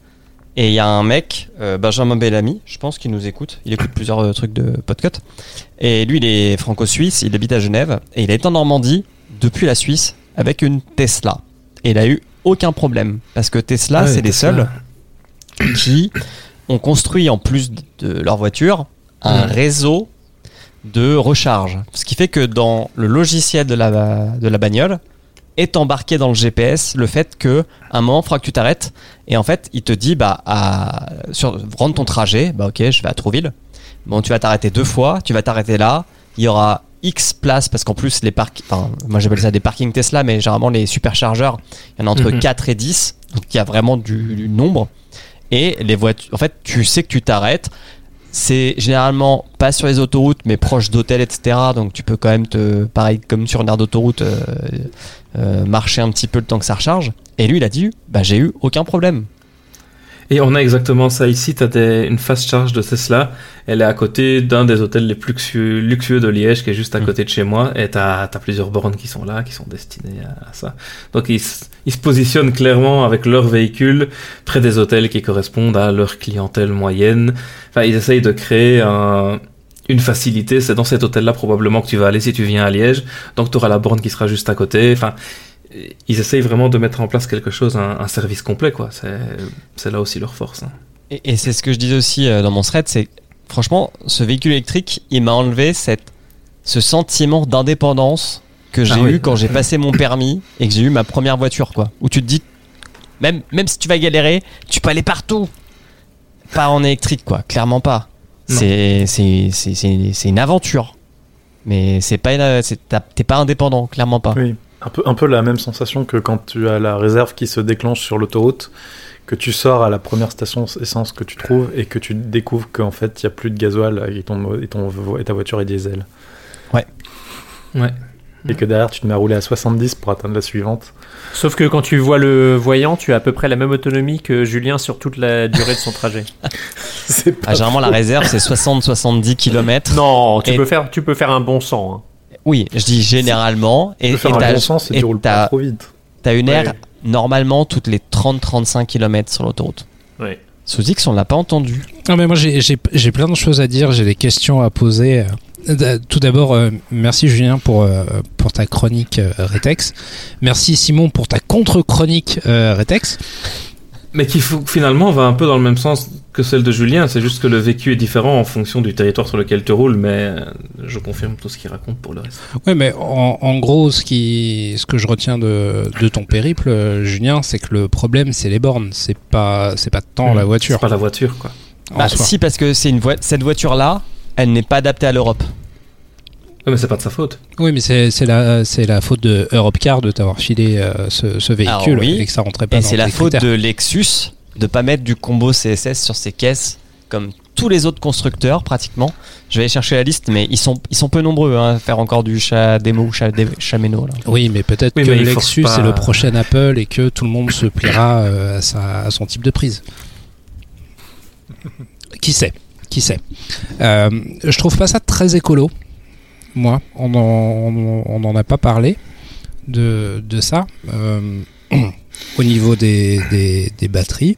Et il y a un mec, euh, Benjamin Bellamy, je pense qu'il nous écoute. Il écoute plusieurs euh, trucs de podcast. Et lui, il est franco-suisse, il habite à Genève. Et il est en Normandie depuis la Suisse avec une Tesla. Et il a eu aucun problème. Parce que Tesla, Ouais, c'est les seuls qui ont construit, en plus de leur voiture, un réseau de recharge. Ce qui fait que dans le logiciel de la, de la bagnole, est embarqué dans le GPS le fait que un moment il faudra que tu t'arrêtes et en fait il te dit bah à sur rendre ton trajet bah ok je vais à Trouville bon tu vas t'arrêter deux fois tu vas t'arrêter là il y aura X places parce qu'en plus les parcs enfin moi j'appelle ça des parkings Tesla mais généralement les superchargeurs il y en a entre Mhm. 4 et 10 donc il y a vraiment du, du nombre. Et les voitures en fait tu sais que tu t'arrêtes. C'est généralement pas sur les autoroutes mais proche d'hôtels etc donc tu peux quand même te pareil comme sur une aire d'autoroute euh, euh, marcher un petit peu le temps que ça recharge. Et lui il a dit bah j'ai eu aucun problème Et on a exactement ça ici. Tu as une fast charge de Tesla. Elle est à côté d'un des hôtels les plus luxueux, luxueux de Liège, qui est juste à Mm. côté de chez moi. Et tu as, plusieurs bornes qui sont là, qui sont destinées à, à ça. Donc ils, ils se positionnent clairement avec leur véhicule près des hôtels qui correspondent à leur clientèle moyenne. Enfin, ils essayent de créer un- une facilité. C'est dans cet hôtel-là probablement que tu vas aller si tu viens à Liège. Donc tu auras la borne qui sera juste à côté. Enfin, ils essayent vraiment de mettre en place quelque chose, un, un service complet, quoi. C'est, là aussi leur force. hein. Et, et c'est ce que je disais aussi euh, dans mon thread, c'est franchement, ce véhicule électrique, il m'a enlevé cette, ce sentiment d'indépendance que j'ai Ah oui. eu quand j'ai passé mon permis et que j'ai eu ma première voiture, quoi. Où tu te dis, même, même si tu vas galérer, tu peux aller partout. Pas en électrique, quoi. Clairement pas. C'est, une aventure. Mais c'est pas t'es pas indépendant, clairement pas. Oui, un peu, un peu la même sensation que quand tu as la réserve qui se déclenche sur l'autoroute, que tu sors à la première station essence que tu trouves et que tu découvres qu'en fait il n'y a plus de gasoil et, ton, et, ton, et ta voiture est diesel. Ouais. Ouais. Et que derrière tu te mets à rouler à 70 pour atteindre la suivante. Sauf que quand tu vois le voyant, tu as à peu près la même autonomie que Julien sur toute la durée de son trajet. C'est pas Ah, généralement, la réserve, c'est 60-70 km. Non, tu Et- peux faire, tu peux faire un bon sang. hein. Oui, je dis généralement. Et peux faire et un t'as- bon sens et et tu roules t'as- pas trop vite. T'as une aire Ouais. normalement toutes les 30-35 km sur l'autoroute. Ouais. Sous X, on l'a pas entendu. Non, mais moi j'ai- j'ai j'ai plein de choses à dire, j'ai des questions à poser. Euh, Tout d'abord, euh, merci Julien pour, euh, pour ta chronique euh, Retex. Merci Simon pour ta contre-chronique Retex. Mais qui finalement va un peu dans le même sens que celle de Julien, c'est juste que le vécu est différent en fonction du territoire sur lequel tu roules, mais euh, je confirme tout ce qu'il raconte pour le reste. Ouais, mais en, en gros, ce, qui, ce que je retiens de, de ton périple, euh, Julien, c'est que le problème, c'est les bornes. C'est pas, c'est pas tant la voiture. C'est pas la voiture, quoi. Bah, si, parce que c'est une cette voiture-là, elle n'est pas adaptée à l'Europe. Ouais, mais c'est pas de sa faute. Oui, mais c'est c'est la, c'est la faute de Europcar de t'avoir filé euh, ce, ce véhicule Alors oui, et que ça rentrait pas Et dans c'est la faute critères. de Lexus de pas mettre du combo CSS sur ses caisses comme tous les autres constructeurs pratiquement. Je vais aller chercher la liste, mais ils sont, ils sont peu nombreux hein, à faire encore du chat démo ou chat, méno, là. Oui, mais peut-être Oui, que mais Lexus pas- est le prochain Apple et que tout le monde se pliera euh, à, sa- à son type de prise. Qui sait Qui sait Euh, Je trouve pas ça très écolo. Moi, on en, on en a pas parlé de, ça euh, au niveau des, batteries.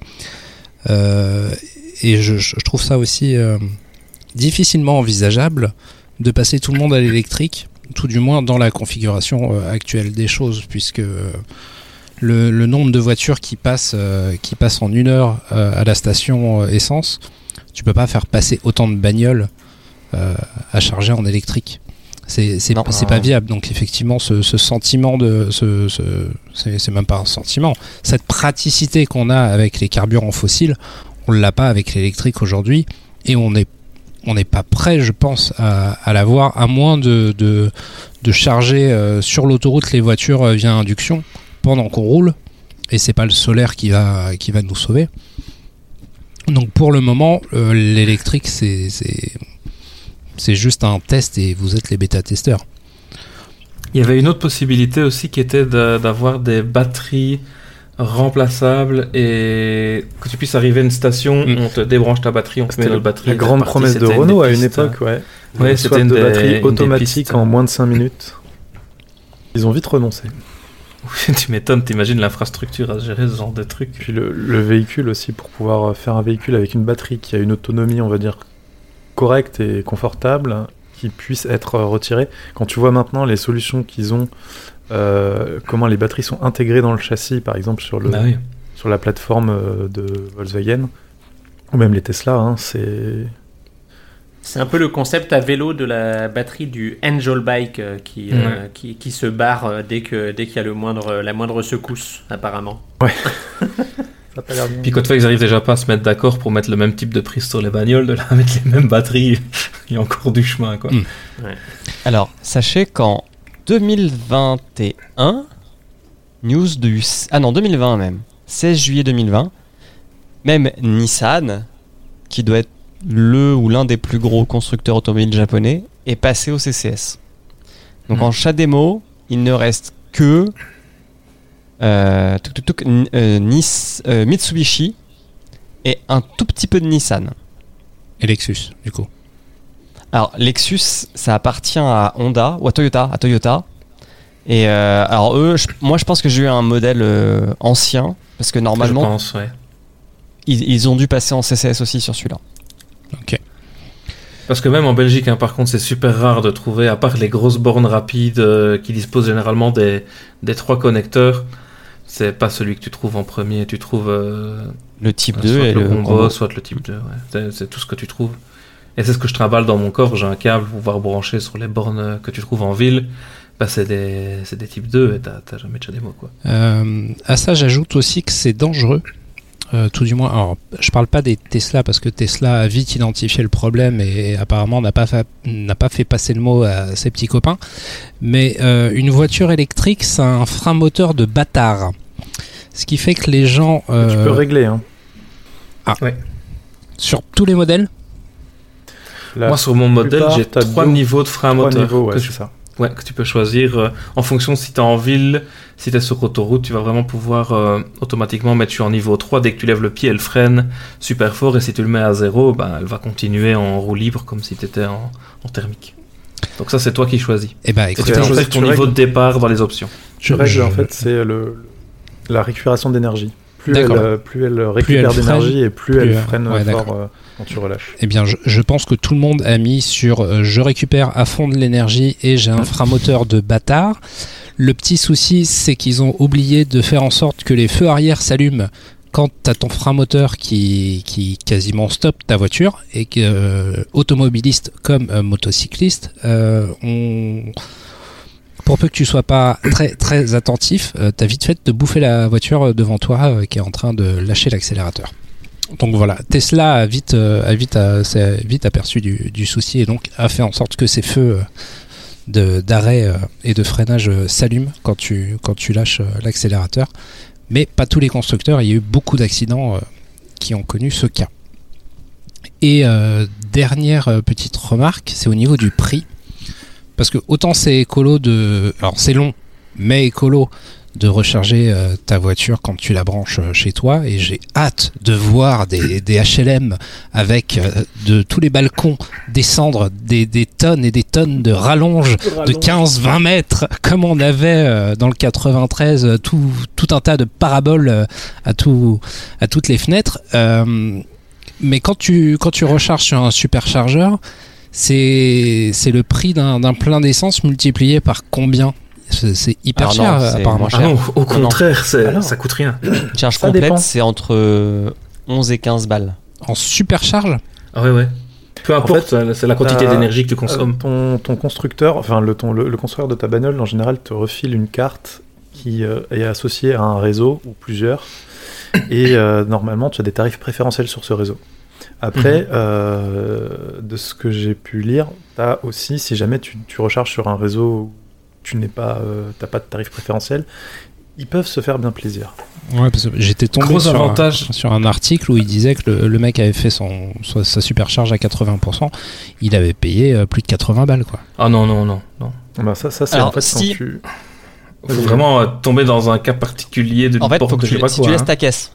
Euh, et je, trouve ça aussi euh, difficilement envisageable de passer tout le monde à l'électrique tout du moins dans la configuration actuelle des choses, puisque le, le nombre de voitures qui passent, qui passent en une heure à la station essence, tu peux pas faire passer autant de bagnoles à charger en électrique. C'est c'est pas viable. Donc effectivement, ce, ce sentiment de, ce, ce- c'est même pas un sentiment. Cette praticité qu'on a avec les carburants fossiles, on l'a pas avec l'électrique aujourd'hui, et on est on n'est pas prêt, je pense, à, à l'avoir, à moins de, de, de charger euh, sur l'autoroute les voitures euh, via induction pendant qu'on roule. Et c'est pas le solaire qui va, qui va nous sauver. Donc pour le moment, euh, l'électrique, c'est, c'est, juste un test et vous êtes les bêta-testeurs. Il y avait une autre possibilité aussi qui était de- d'avoir des batteries remplaçables et que tu puisses arriver à une station, Mm. on te débranche ta batterie, on te met notre batterie. la grande promesse de Renault à une époque, ouais. Ouais, c'était une de des- batterie automatique en moins de 5 minutes. Ils ont vite renoncé. tu m'étonnes, t'imagines l'infrastructure à gérer ce genre de trucs. Puis le, le véhicule aussi, pour pouvoir faire un véhicule avec une batterie qui a une autonomie, on va dire, correcte et confortable, qui puisse être euh, retiré. Quand tu vois maintenant les solutions qu'ils ont, euh, comment les batteries sont intégrées dans le châssis, par exemple sur, le, Bah oui. sur la plateforme euh, de Volkswagen, ou même les Tesla, hein, c'est... C'est un peu le concept à vélo de la batterie du Angel Bike euh, qui, euh, qui, qui se barre dès que dès qu'il y a le moindre, la moindre secousse, apparemment. Ça a pas l'air bien. Puis quand ils arrivent déjà pas à se mettre d'accord pour mettre le même type de prise sur les bagnoles, de là mettre les mêmes batteries, il y a encore du chemin quoi. Mm. Alors, sachez qu'en 2021, news du... Ah non, 2020 même. 16 juillet 2020, même Nissan, qui doit être le ou l'un des plus gros constructeurs automobiles japonais, est passé au CCS. Donc en chat démo, il ne reste que tuk, tuk, tuk, n- euh, Nis- euh, Mitsubishi et un tout petit peu de Nissan. Et Lexus, du coup. Alors, Lexus, ça appartient à Honda ou à Toyota, à Toyota. Et euh, alors eux, je- moi je pense que j'ai eu un modèle euh, ancien parce que Je normalement pense, ouais. ils, ils ont dû passer en CCS aussi sur celui-là. Ok. Parce que même en Belgique, hein, par contre, c'est super rare de trouver, à part les grosses bornes rapides euh, qui disposent généralement des, des trois connecteurs, c'est pas celui que tu trouves en premier. Tu trouves euh, Le type soit 2 et le le combo, combo. soit le type 2. ouais. C'est- tout ce que tu trouves. Et c'est ce que je trimballe dans mon corps. J'ai un câble pour pouvoir brancher sur les bornes euh, que tu trouves en ville. Bah, c'est des, c'est des types 2 et t'as t'as jamais déjà des mots quoi. Euh, à ça, j'ajoute aussi que c'est dangereux. Euh, tout du moins, alors je parle pas des Tesla parce que Tesla a vite identifié le problème et apparemment n'a pas, fa- pas fait passer le mot à ses petits copains. Mais euh, une voiture électrique, c'est un frein moteur de bâtard. Ce qui fait que les gens. Tu euh, peux régler, hein. sur tous les modèles, La Moi, sur mon modèle, j'ai trois niveaux de frein trois moteur. niveaux, ouais, que c'est tu ça. Ouais, que tu peux choisir euh, en fonction si tu es en ville, si tu es sur autoroute, tu vas vraiment pouvoir euh, automatiquement mettre tu es en niveau 3. Dès que tu lèves le pied, elle freine super fort et si tu le mets à 0, ben, elle va continuer en roue libre comme si tu étais en, en thermique. Donc ça, c'est toi qui choisis. eh ben, Et tu écoutez, peux en choisir fait, ton tu niveau de départ dans les options. Tu je- règles, je- en fait, c'est le, la récupération d'énergie. Plus elle, euh, plus elle récupère d'énergie et plus, plus elle freine ouais, fort euh, quand tu relâches. Eh bien, je, je pense que tout le monde a mis sur euh, je récupère à fond de l'énergie et j'ai un frein moteur de bâtard. Le petit souci, c'est qu'ils ont oublié de faire en sorte que les feux arrière s'allument quand tu as ton frein moteur qui, qui quasiment stoppe ta voiture et que euh, automobiliste comme euh, motocycliste, euh, on... pour peu que tu sois pas très très attentif, euh, t'as vite fait de bouffer la voiture devant toi euh, qui est en train de lâcher l'accélérateur. Donc voilà, Tesla a vite, euh, a vite, s'est vite aperçu du, souci et donc a fait en sorte que ces feux euh, d'arrêt euh, et de freinage euh, s'allument quand tu, lâches euh, l'accélérateur. Mais pas tous les constructeurs, il y a eu beaucoup d'accidents euh, qui ont connu ce cas. Et euh, dernière euh, petite remarque, c'est au niveau du prix. Parce que autant c'est écolo de... Alors c'est long, mais écolo de recharger euh, ta voiture quand tu la branches euh, chez toi. Et j'ai hâte de voir des, des HLM avec euh, de tous les balcons descendre des, des tonnes et des tonnes de rallonges de 15-20 mètres comme on avait euh, dans le 93 euh, tout, tout un tas de paraboles euh, à, tout, à toutes les fenêtres. Euh, mais quand tu, quand tu recharges sur un superchargeur c'est c'est le prix d'un plein d'essence multiplié par combien? C'est hyper Alors non, cher apparemment Ah non, au contraire, Ah non. ça coûte rien. Charge Ça complète, c'est entre euh, 11 et 15 balles. en supercharge Ah ouais, ouais. Peu importe, euh, c'est la quantité d'énergie que tu Euh, consommes. ton, ton constructeur, enfin le, ton, le, le constructeur de ta bagnole en général te refile une carte qui euh, est associée à un réseau ou plusieurs. Et euh, normalement, tu as des tarifs préférentiels sur ce réseau. Après, Mhm. euh, de ce que j'ai pu lire, tu as aussi, si jamais tu, tu recharges sur un réseau tu n'es pas, euh, t'as pas de tarif préférentiel, ils peuvent se faire bien plaisir. Ouais, parce que j'étais tombé Gros sur un, avantage. sur un article où il disait que le, le mec avait fait son, sa, supercharge à 80%. Il avait payé euh, plus de 80 balles, quoi. Ah non, non, non. non. Bah, ça, ça c'est en fait si- quand tu... Faut vraiment euh, tomber dans un cas particulier d'une En fait, porte faut que de je tu, sais pas si quoi. tu laisses hein. ta caisse,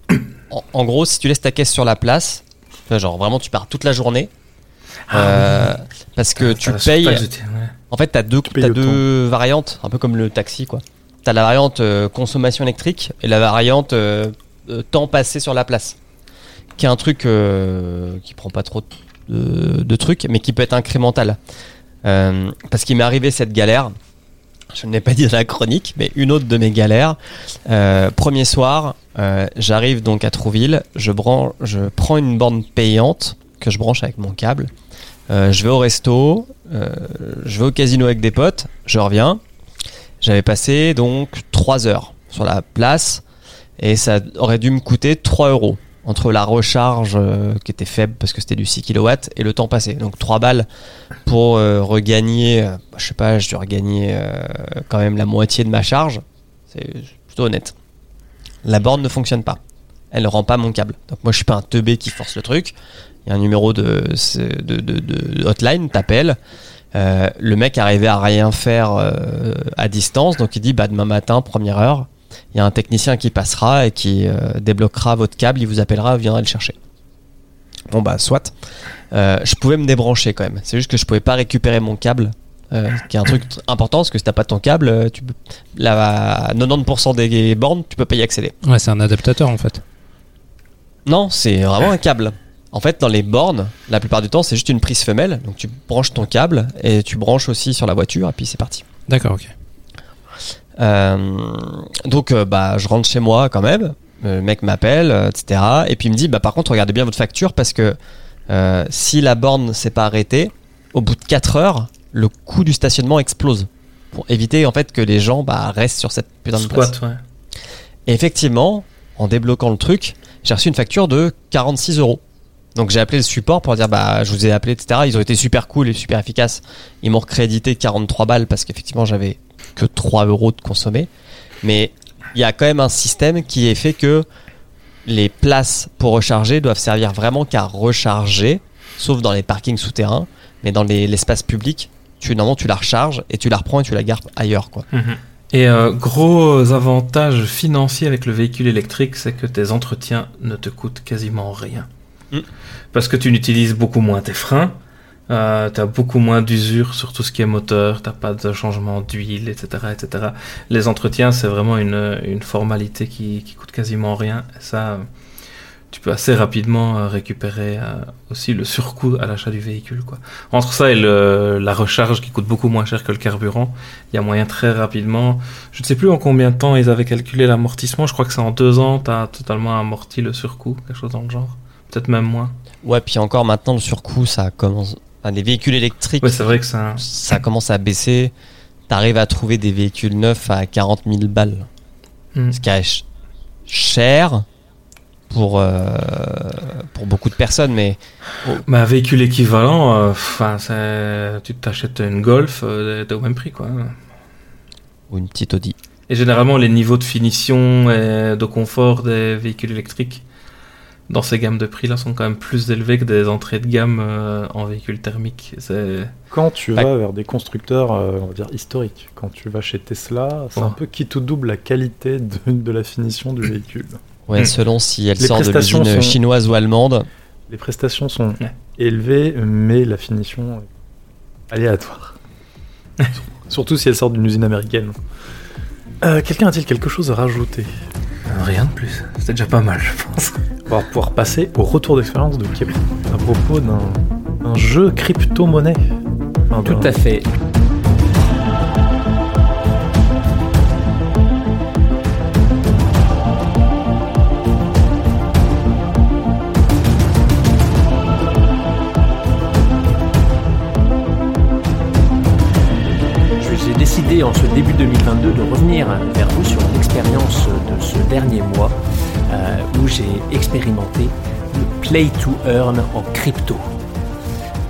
en, en gros, si tu laisses ta caisse sur la place, genre vraiment tu pars toute la journée, euh, parce que tu Ah, payes. j'étais- ouais. En fait, t'as deux, t'as le deux variantes, un peu comme le taxi, quoi. t'as la variante euh, consommation électrique et la variante euh, euh, temps passé sur la place, qui est un truc qui prend pas trop de, de trucs, mais qui peut être incrémental. Parce qu'il m'est arrivé cette galère. Je ne l'ai pas dit dans la chronique, mais une autre de mes galères. Premier soir, j'arrive donc à Trouville, je, branche, je prends une borne payante que je branche avec mon câble. Euh, je vais au resto, euh, je vais au casino avec des potes, je reviens. J'avais passé donc 3 heures sur la place et ça aurait dû me coûter 3 euros entre la recharge euh, qui était faible parce que c'était du 6 kW et le temps passé. Donc 3 balles pour regagner, euh, je sais pas, je dois regagner quand même la moitié de ma charge. C'est plutôt honnête. La borne ne fonctionne pas. Elle ne rend pas mon câble. Donc moi je suis pas un teubé qui force le truc. Il y a un numéro de, hotline, t'appelles. Euh, le mec arrivait à rien faire euh, à distance, donc il dit bah demain matin, première heure, il y a un technicien qui passera et qui euh, débloquera votre câble, il vous appellera, viendra le chercher. Bon bah soit. Euh, je pouvais me débrancher quand même. C'est juste que je pouvais pas récupérer mon câble, qui est un truc important parce que si t'as pas ton câble, tu peux, la 90% des bornes, tu peux pas y accéder. Ouais, c'est un adaptateur en fait. Non, c'est vraiment un câble. En fait, dans les bornes, la plupart du temps, c'est juste une prise femelle. Donc tu branches ton câble et tu branches aussi sur la voiture et puis c'est parti. D'accord, ok. Euh, donc euh, bah je rentre chez moi quand même. Le mec m'appelle, euh, etc. Et puis il me dit bah par contre regardez bien votre facture parce que euh, si la borne s'est pas arrêtée, au bout de 4 heures, le coût du stationnement explose pour éviter en fait que les gens bah, restent sur cette putain de place. Squat, ouais. Et effectivement, en débloquant le truc, j'ai reçu une facture de 46 euros. Donc j'ai appelé le support pour dire bah je vous ai appelé etc. Ils ont été super cool et super efficaces. Ils m'ont crédité 43 balles parce qu'effectivement j'avais que 3 euros de consommé. Mais il y a quand même un système qui est fait que les places pour recharger doivent servir vraiment qu'à recharger, sauf dans les parkings souterrains, mais dans les- l'espace public, tu normalement tu la recharges et tu la reprends et tu la gardes ailleurs quoi. Et euh, gros avantage financier avec le véhicule électrique, c'est que tes entretiens ne te coûtent quasiment rien. Mm. Parce que tu n'utilises beaucoup moins tes freins, euh, tu as beaucoup moins d'usure sur tout ce qui est moteur, t'as pas de changement d'huile, etc., etc. Les entretiens, c'est vraiment une, une formalité qui, qui coûte quasiment rien. Et ça, tu peux assez rapidement euh, récupérer euh, aussi le surcoût à l'achat du véhicule. Quoi. Entre ça et le, la recharge qui coûte beaucoup moins cher que le carburant, il y a moyen très rapidement. Je ne sais plus en combien de temps ils avaient calculé l'amortissement. Je crois que c'est en deux ans, tu as totalement amorti le surcoût, quelque chose dans le genre. Peut-être même moins. Ouais, puis encore maintenant le surcoût, ça commence. Enfin, les véhicules électriques, Ouais, c'est vrai que ça. ça commence à baisser. T'arrives à trouver des véhicules neufs à 40 000 balles. Hmm. Ce qui est ch- cher pour, euh, pour beaucoup de personnes, mais Mais un véhicule équivalent, euh, enfin, tu t'achètes une Golf, euh, t'es au même prix, quoi. ou une petite Audi. Et généralement, les niveaux de finition et de confort des véhicules électriques dans ces gammes de prix là sont quand même plus élevés que des entrées de gamme euh, en véhicules thermiques. C'est Quand tu Ouais. vas vers des constructeurs, euh, on va dire historiques, quand tu vas chez Tesla, c'est un peu qui tout double la qualité de, de la finition du véhicule. Ouais, Hmm. selon si elle Les sort de l'usine sont- chinoise ou allemande. Les prestations sont Ouais. élevées, mais la finition est aléatoire. Surtout si elle sort d'une usine américaine. Euh, Quelqu'un a-t-il quelque chose à rajouter? Rien de plus. C'est déjà pas mal, je pense. On va pouvoir passer au retour d'expérience de Kevin à propos d'un jeu crypto-monnaie. Enfin, Tout à fait. En ce début 2022 de revenir vers vous sur l'expérience de ce dernier mois euh, où j'ai expérimenté le play to earn en crypto.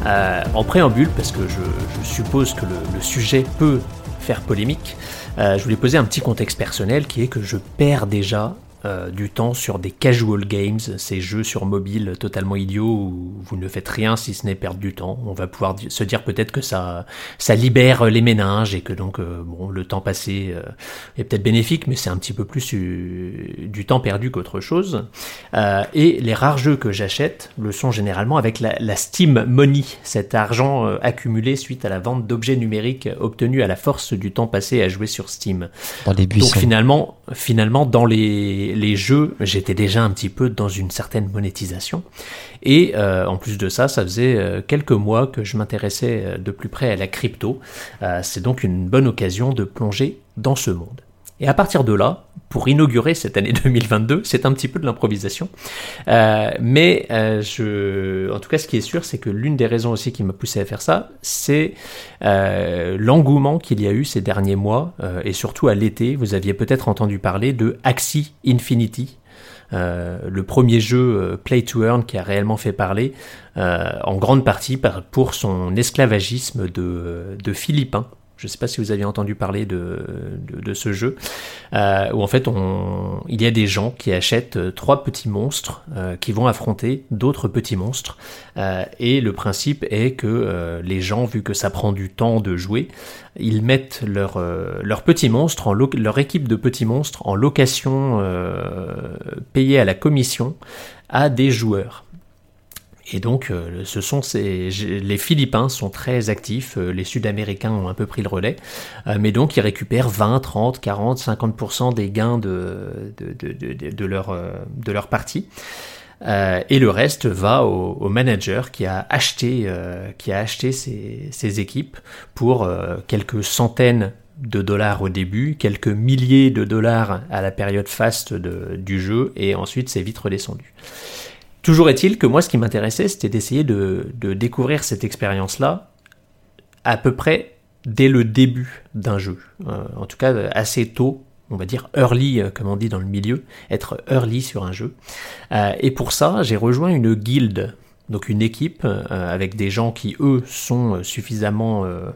Euh, en préambule, parce que je, suppose que le, le sujet peut faire polémique, euh, je voulais poser un petit contexte personnel qui est que je perds déjà euh, du temps sur des casual games, ces jeux sur mobile totalement idiots où vous ne faites rien si ce n'est perdre du temps. On va pouvoir se dire peut-être que ça, ça libère les méninges et que donc euh, bon, le temps passé euh, est peut-être bénéfique, mais c'est un petit peu plus du temps perdu qu'autre chose. Et les rares jeux que j'achète le sont généralement avec la, la Steam Money, cet argent accumulé suite à la vente d'objets numériques obtenus à la force du temps passé à jouer sur Steam. Dans les Donc buissons. finalement, finalement dans les, les jeux, j'étais déjà un petit peu dans une certaine monétisation. Et euh, en plus de ça, ça faisait euh, quelques mois que je m'intéressais euh, de plus près à la crypto. C'est donc une bonne occasion de plonger dans ce monde. Et à partir de là, pour inaugurer cette année 2022, c'est un petit peu de l'improvisation. Euh, mais euh, en tout cas, ce qui est sûr, c'est que l'une des raisons aussi qui m'a poussé à faire ça, c'est euh, l'engouement qu'il y a eu ces derniers mois, et surtout à l'été. Vous aviez peut-être entendu parler de Axie Infinity. Le premier jeu Play to Earn qui a réellement fait parler, en grande partie par, pour son esclavagisme de Philippins. Je ne sais pas si vous aviez entendu parler de, de, ce jeu, euh, où en fait il y a des gens qui achètent euh, trois petits monstres euh, qui vont affronter d'autres petits monstres. Et le principe est que les gens, vu que ça prend du temps de jouer, ils mettent leur, leur équipe de petits monstres en location payée à la commission à des joueurs. Et donc, euh, ce sont ces, les Philippins sont très actifs, euh, les Sud-Américains ont un peu pris le relais, euh, mais donc ils récupèrent 20, 30, 40, 50% des gains de, de, leur, de leur partie. Et le reste va au, manager qui a acheté, qui a acheté ces équipes pour quelques centaines de dollars au début, quelques milliers de dollars à la période faste du jeu, et ensuite c'est vite redescendu. Toujours est-il que moi, ce qui m'intéressait, c'était d'essayer de, découvrir cette expérience-là à peu près dès le début d'un jeu. Euh, en tout cas, assez tôt, on va dire early, euh, comme on dit dans le milieu, être early sur un jeu. Euh, et pour ça, j'ai rejoint une guilde, donc une équipe euh, avec des gens qui, eux, sont euh, suffisamment euh,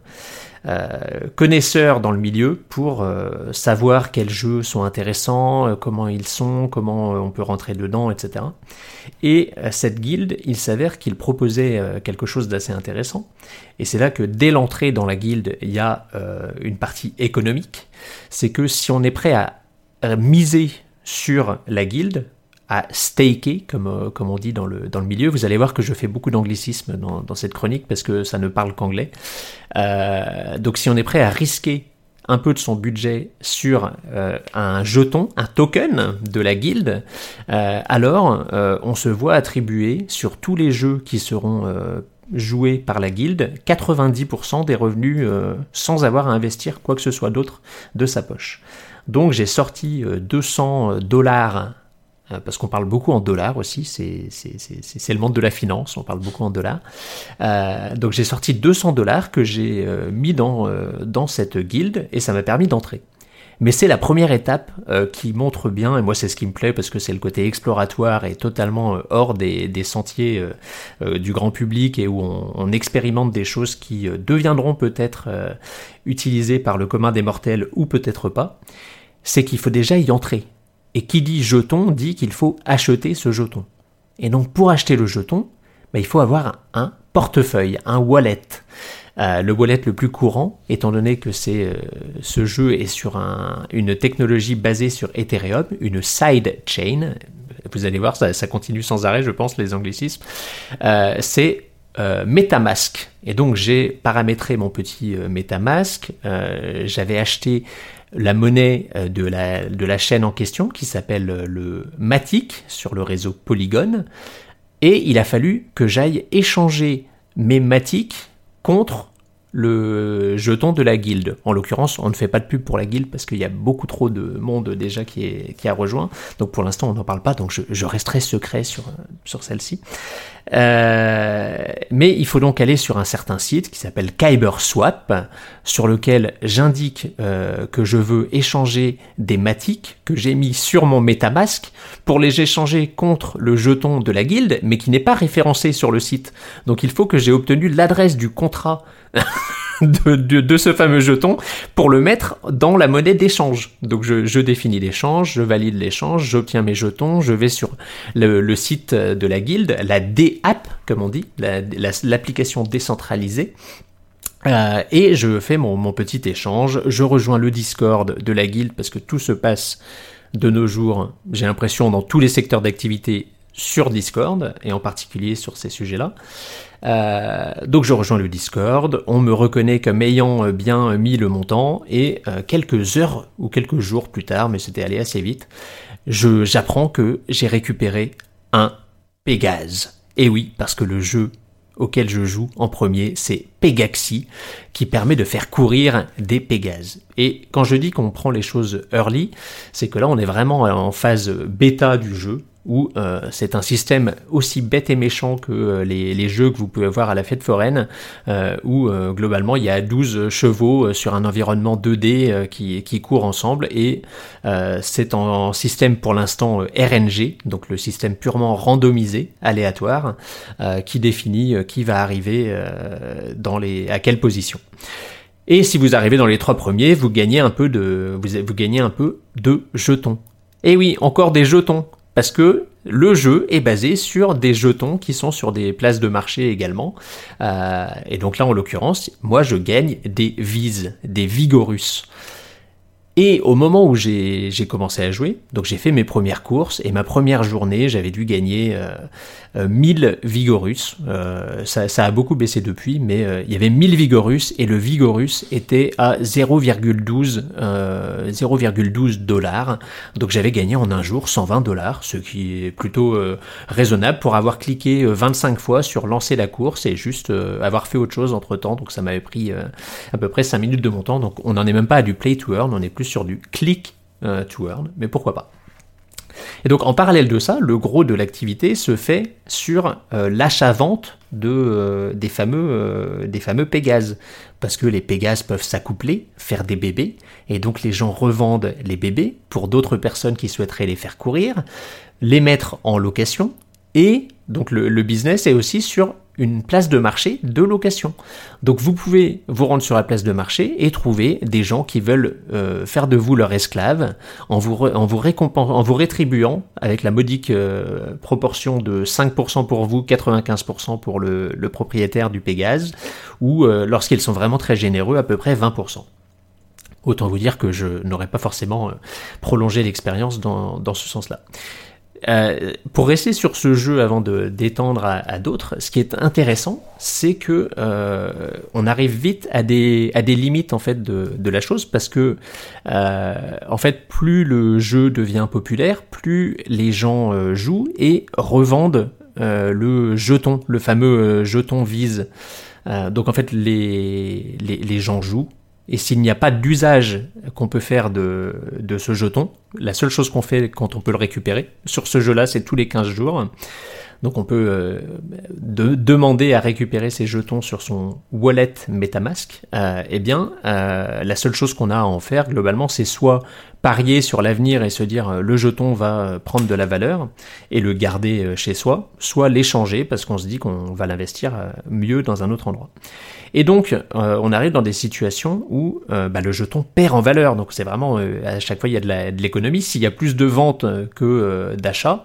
connaisseurs dans le milieu pour savoir quels jeux sont intéressants, comment ils sont, comment on peut rentrer dedans, etc. Et cette guilde, il s'avère qu'il proposait quelque chose d'assez intéressant. Et c'est là que dès l'entrée dans la guilde, il y a une partie économique. C'est que si on est prêt à miser sur la guilde, à staker, comme, euh, comme on dit dans le, dans le milieu. Vous allez voir que je fais beaucoup d'anglicisme dans, cette chronique parce que ça ne parle qu'anglais. Euh, donc si on est prêt à risquer un peu de son budget sur euh, un jeton, un token de la guilde, euh, alors on se voit attribuer sur tous les jeux qui seront joués par la guilde 90% des revenus sans avoir à investir quoi que ce soit d'autre de sa poche. Donc j'ai sorti euh, 200 dollars parce qu'on parle beaucoup en dollars aussi, c'est le monde de la finance, on parle beaucoup en dollars. Euh, donc j'ai sorti 200 dollars que j'ai euh, mis dans, euh, dans cette guilde et ça m'a permis d'entrer. Mais c'est la première étape euh, qui montre bien, et moi c'est ce qui me plaît parce que c'est le côté exploratoire et totalement euh, hors des, des sentiers euh, euh, du grand public et où on, on expérimente des choses qui euh, deviendront peut-être euh, utilisées par le commun des mortels ou peut-être pas, c'est qu'il faut déjà y entrer. Et qui dit jeton dit qu'il faut acheter ce jeton. Et donc pour acheter le jeton, bah, il faut avoir un portefeuille, un wallet. Euh, le wallet le plus courant, étant donné que euh, ce jeu est sur un- une technologie basée sur Ethereum, une side chain. Vous allez voir, ça, continue sans arrêt, je pense, les anglicismes. Euh, c'est euh, MetaMask. Et donc j'ai paramétré mon petit MetaMask. J'avais acheté la monnaie euh, de la, de la chaîne en question qui s'appelle euh, le Matic sur le réseau Polygon. Et il a fallu que j'aille échanger mes Matic contre le jeton de la guilde. En l'occurrence, on ne fait pas de pub pour la guilde parce qu'il y a beaucoup trop de monde déjà qui, a rejoint. Donc pour l'instant, on n'en parle pas, donc je, resterai secret sur, sur celle-ci. Euh, mais il faut donc aller sur un certain site qui s'appelle KyberSwap, sur lequel j'indique euh, que je veux échanger des matiques que j'ai mis sur mon MetaMask pour les échanger contre le jeton de la guilde, mais qui n'est pas référencé sur le site. Donc il faut que j'ai obtenu l'adresse du contrat de, ce fameux jeton pour le mettre dans la monnaie d'échange. Donc je, définis l'échange, je valide l'échange, j'obtiens mes jetons, je vais sur le, site de la guilde, la D-App, comme on dit, la- la- l'application décentralisée, euh, et je fais mon, mon petit échange, je rejoins le Discord de la guilde parce que tout se passe de nos jours, j'ai l'impression, dans tous les secteurs d'activité sur Discord, et en particulier sur ces sujets-là. Euh, donc je rejoins le Discord, on me reconnaît comme ayant euh, bien mis le montant, et euh, quelques heures ou quelques jours plus tard, mais c'était allé assez vite, j'apprends que j'ai récupéré un Pégase. Et oui, parce que le jeu auquel je joue en premier, c'est Pegaxi, qui permet de faire courir des Pégases. Et quand je dis qu'on prend les choses early, c'est que là on est vraiment en phase bêta du jeu, où euh, c'est un système aussi bête et méchant que euh, les, les jeux que vous pouvez voir à la fête foraine, euh, où euh, globalement il y a 12 chevaux euh, sur un environnement 2D euh, qui, qui courent ensemble, et c'est en, système pour l'instant RNG, donc le système purement randomisé, aléatoire, qui définit qui va arriver dans les, à quelle position. Et si vous arrivez dans les trois premiers, vous gagnez un peu de, vous, vous gagnez un peu de jetons. Et oui, encore des jetons, parce que le jeu est basé sur des jetons qui sont sur des places de marché également. Euh, et donc là, en l'occurrence, moi, je gagne des vises, des vigorus. Et au moment où j'ai commencé à jouer, donc j'ai fait mes premières courses et ma première journée, j'avais dû gagner euh, euh, 1000 Vigorus. Euh, ça, ça a beaucoup baissé depuis, mais euh, il y avait 1000 Vigorus et le Vigorus était à 0,12 euh, 0,12 dollars. Donc j'avais gagné en un jour 120 dollars, ce qui est plutôt euh, raisonnable pour avoir cliqué euh, 25 fois sur lancer la course et juste euh, avoir fait autre chose entre temps. Donc ça m'avait pris euh, à peu près 5 minutes de mon temps. Donc on n'en est même pas à du play to earn, on est plus sur du click euh, to earn, mais pourquoi pas. Et donc en parallèle de ça, le gros de l'activité se fait sur euh, l'achat-vente de, euh, des, fameux, euh, fameux Pégases. Parce que les Pégases peuvent s'accoupler, faire des bébés, et donc les gens revendent les bébés pour d'autres personnes qui souhaiteraient les faire courir, les mettre en location, et donc le business est aussi sur une place de marché de location. Donc vous pouvez vous rendre sur la place de marché et trouver des gens qui veulent euh, faire de vous leur esclave en vous, en vous, récompen- en vous rétribuant avec la modique euh, proportion de 5% pour vous, 95% pour le, le propriétaire du Pégase, ou euh, lorsqu'ils sont vraiment très généreux, à peu près 20%. Autant vous dire que je n'aurais pas forcément prolongé l'expérience dans, dans ce sens-là. Euh, pour rester sur ce jeu avant de d'étendre à, d'autres, ce qui est intéressant, c'est que euh, on arrive vite à des à des limites en fait de, de la chose parce que euh, en fait plus le jeu devient populaire, plus les gens jouent et revendent le jeton, le fameux jeton vise. Donc en fait les, les les gens jouent et s'il n'y a pas d'usage qu'on peut faire de, ce jeton, la seule chose qu'on fait quand on peut le récupérer, sur ce jeu-là, c'est tous les 15 jours. Donc on peut euh, de- demander à récupérer ces jetons sur son wallet MetaMask. Euh, eh bien, euh, la seule chose qu'on a à en faire globalement, c'est soit parier sur l'avenir et se dire le jeton va prendre de la valeur et le garder chez soi, soit l'échanger parce qu'on se dit qu'on va l'investir mieux dans un autre endroit. Et donc, euh, on arrive dans des situations où euh, bah, le jeton perd en valeur. Donc, c'est vraiment euh, à chaque fois il y a de l'économie. S'il y a plus de ventes que d'achats,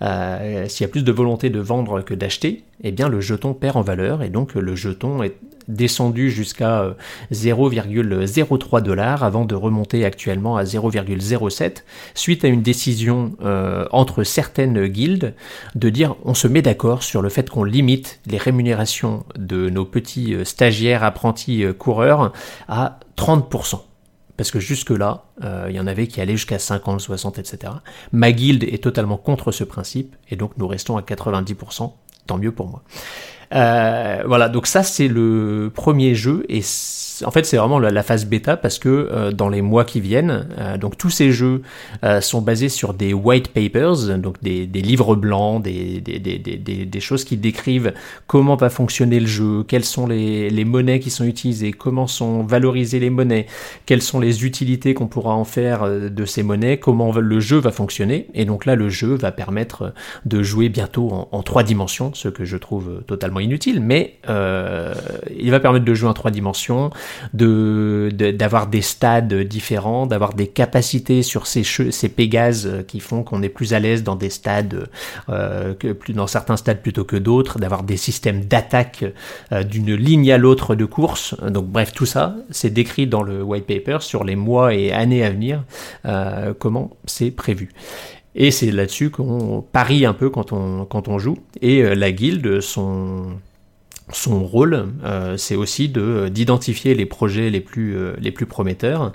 s'il y a plus de volonté de vendre que d'acheter, eh bien le jeton perd en valeur et donc le jeton est descendu jusqu'à euh, 0,03 dollars avant de remonter actuellement à 0,07 suite à une décision euh, entre certaines guildes de dire on se met d'accord sur le fait qu'on limite les rémunérations de nos petits euh, stagiaires apprentis euh, coureurs à 30%. Parce que jusque-là, euh, il y en avait qui allaient jusqu'à 50, 60, etc. Ma guilde est totalement contre ce principe, et donc nous restons à 90%, tant mieux pour moi. Euh, voilà, donc ça c'est le premier jeu, et en fait c'est vraiment la, phase bêta parce que euh, dans les mois qui viennent, euh, donc tous ces jeux sont basés sur des white papers, donc des, livres blancs, des, choses qui décrivent comment va fonctionner le jeu, quelles sont les, monnaies qui sont utilisées, comment sont valorisées les monnaies, quelles sont les utilités qu'on pourra en faire de ces monnaies, comment le jeu va fonctionner. Et donc là, le jeu va permettre de jouer bientôt en, trois dimensions, ce que je trouve totalement inutile, mais euh, il va permettre de jouer en trois dimensions, d'avoir des stades différents, d'avoir des capacités sur ces, ces Pégases qui font qu'on est plus à l'aise dans des stades, euh, que, dans certains stades plutôt que d'autres, d'avoir des systèmes d'attaque euh, d'une ligne à l'autre de course. Donc bref, tout ça, c'est décrit dans le white paper sur les mois et années à venir, euh, comment c'est prévu. Et c'est là-dessus qu'on parie un peu quand on, quand on joue. Et euh, la guilde, son, son rôle, euh, c'est aussi de d'identifier les projets les plus euh, les plus prometteurs.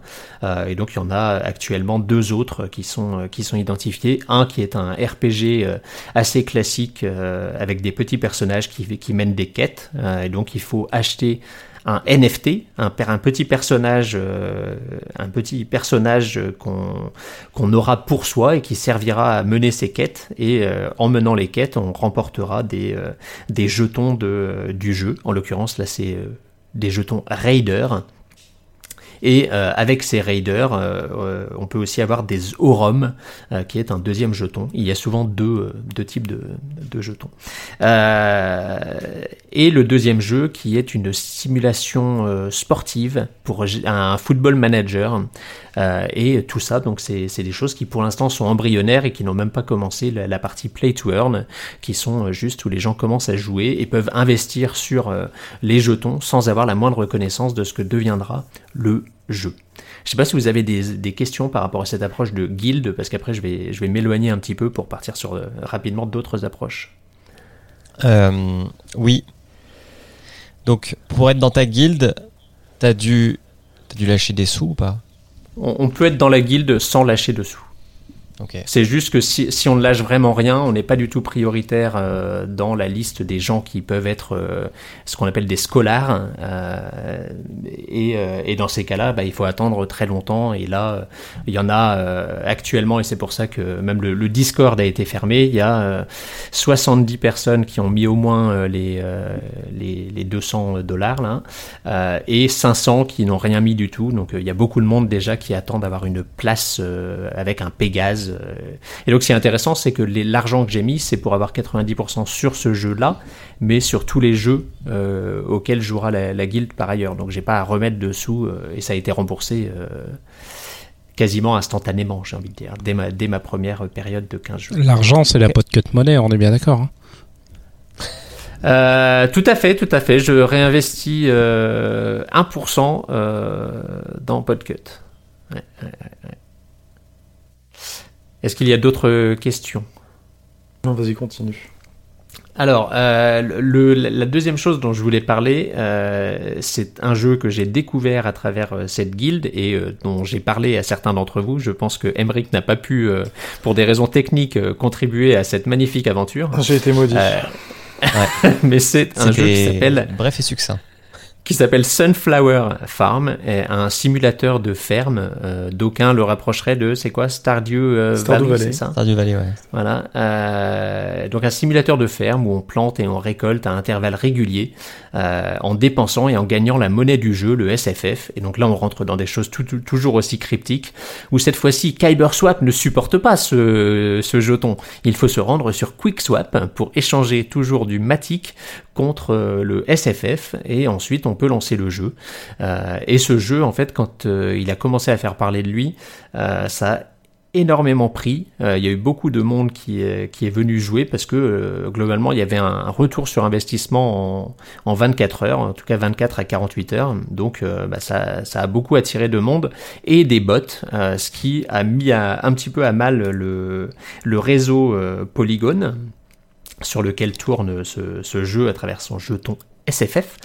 et donc il y en a actuellement deux autres qui sont qui sont identifiés. Un qui est un RPG assez classique avec des petits personnages qui qui mènent des quêtes. et donc il faut acheter un NFT, un, petit personnage, euh, qu'on aura pour soi et qui servira à mener ses quêtes. Et euh, en menant les quêtes, on remportera des euh, jetons du jeu. En l'occurrence, là, c'est des jetons Raider et avec ces raiders, on peut aussi avoir des Aurum, qui est un deuxième jeton. Il y a souvent deux, types de jetons. Et le deuxième jeu, qui est une simulation sportive pour un football manager. et tout ça, donc c'est des choses qui pour l'instant sont embryonnaires et qui n'ont même pas commencé la, partie play to earn, qui sont juste où les gens commencent à jouer et peuvent investir sur les jetons sans avoir la moindre reconnaissance de ce que deviendra le jeu. Je ne sais pas si vous avez des, questions par rapport à cette approche de guild, parce qu'après je vais, je vais m'éloigner un petit peu pour partir sur euh, rapidement d'autres approches. Euh, oui. Donc pour être dans ta guilde, t'as dû, as dû lâcher des sous ou pas? On, peut être dans la guilde sans lâcher de sous. C'est juste que si, on ne lâche vraiment rien, on n'est pas du tout prioritaire euh, dans la liste des gens qui peuvent être euh, ce qu'on appelle des scholars. Euh, et, dans ces cas-là, bah, il faut attendre très longtemps. Et là, il y en a actuellement, et c'est pour ça que même le, Discord a été fermé. Il y a 70 personnes qui ont mis au moins les, les, les, 200 dollars et 500 qui n'ont rien mis du tout. Donc il y a beaucoup de monde déjà qui attend d'avoir une place avec un Pégase euh, et donc, ce qui est intéressant, c'est que l'argent que j'ai mis, c'est pour avoir 90% sur ce jeu-là, mais sur tous les jeux euh, auxquels jouera la, la, guilde par ailleurs. Donc, j'ai pas à remettre dessous, euh, et ça a été remboursé quasiment instantanément, j'ai envie de dire, dès ma, dès ma première période de 15 jours. L'argent, c'est la pot cut monnaie, on est bien d'accord. Hein euh, tout à fait, tout à fait. Je réinvestis euh, 1% euh, dans Podcut. Ouais, ouais, ouais. Est-ce qu'il y a d'autres questions? Non, vas-y, continue. Alors, euh, le, la deuxième chose dont je voulais parler, euh, c'est un jeu que j'ai découvert à travers euh, cette guilde et euh, dont j'ai parlé à certains d'entre vous. Je pense que Emmerich n'a pas pu, euh, pour des raisons techniques, contribuer à cette magnifique aventure. J'ai été maudit. Ouais. Mais c'est un jeu qui s'appelle... Bref et succinct qui s'appelle Sunflower Farm, est un simulateur de ferme. Euh, D'aucuns le rapprocheraient de, c'est quoi, Stardew, euh, Valley, c'est ça Stardew Valley, ouais. Voilà. Euh, donc un simulateur de ferme où on plante et on récolte à intervalles réguliers, euh, en dépensant et en gagnant la monnaie du jeu, le SFF. Et donc là, on rentre dans des choses tout, tout, toujours aussi cryptiques, où cette fois-ci, KyberSwap ne supporte pas ce, ce jeton. Il faut se rendre sur QuickSwap pour échanger toujours du Matic contre euh, le SFF et ensuite on peut lancer le jeu. Euh, et ce jeu, en fait, quand euh, il a commencé à faire parler de lui, ça a énormément pris. il y a eu beaucoup de monde qui, qui est venu jouer parce que globalement il y avait un, retour sur investissement en, en, 24 heures, en tout cas 24 à 48 heures. Donc bah, ça, ça, a beaucoup attiré de monde et des bots, ce qui a mis un petit peu à mal le, le réseau Polygon sur lequel tourne ce, jeu à travers son jeton SFF.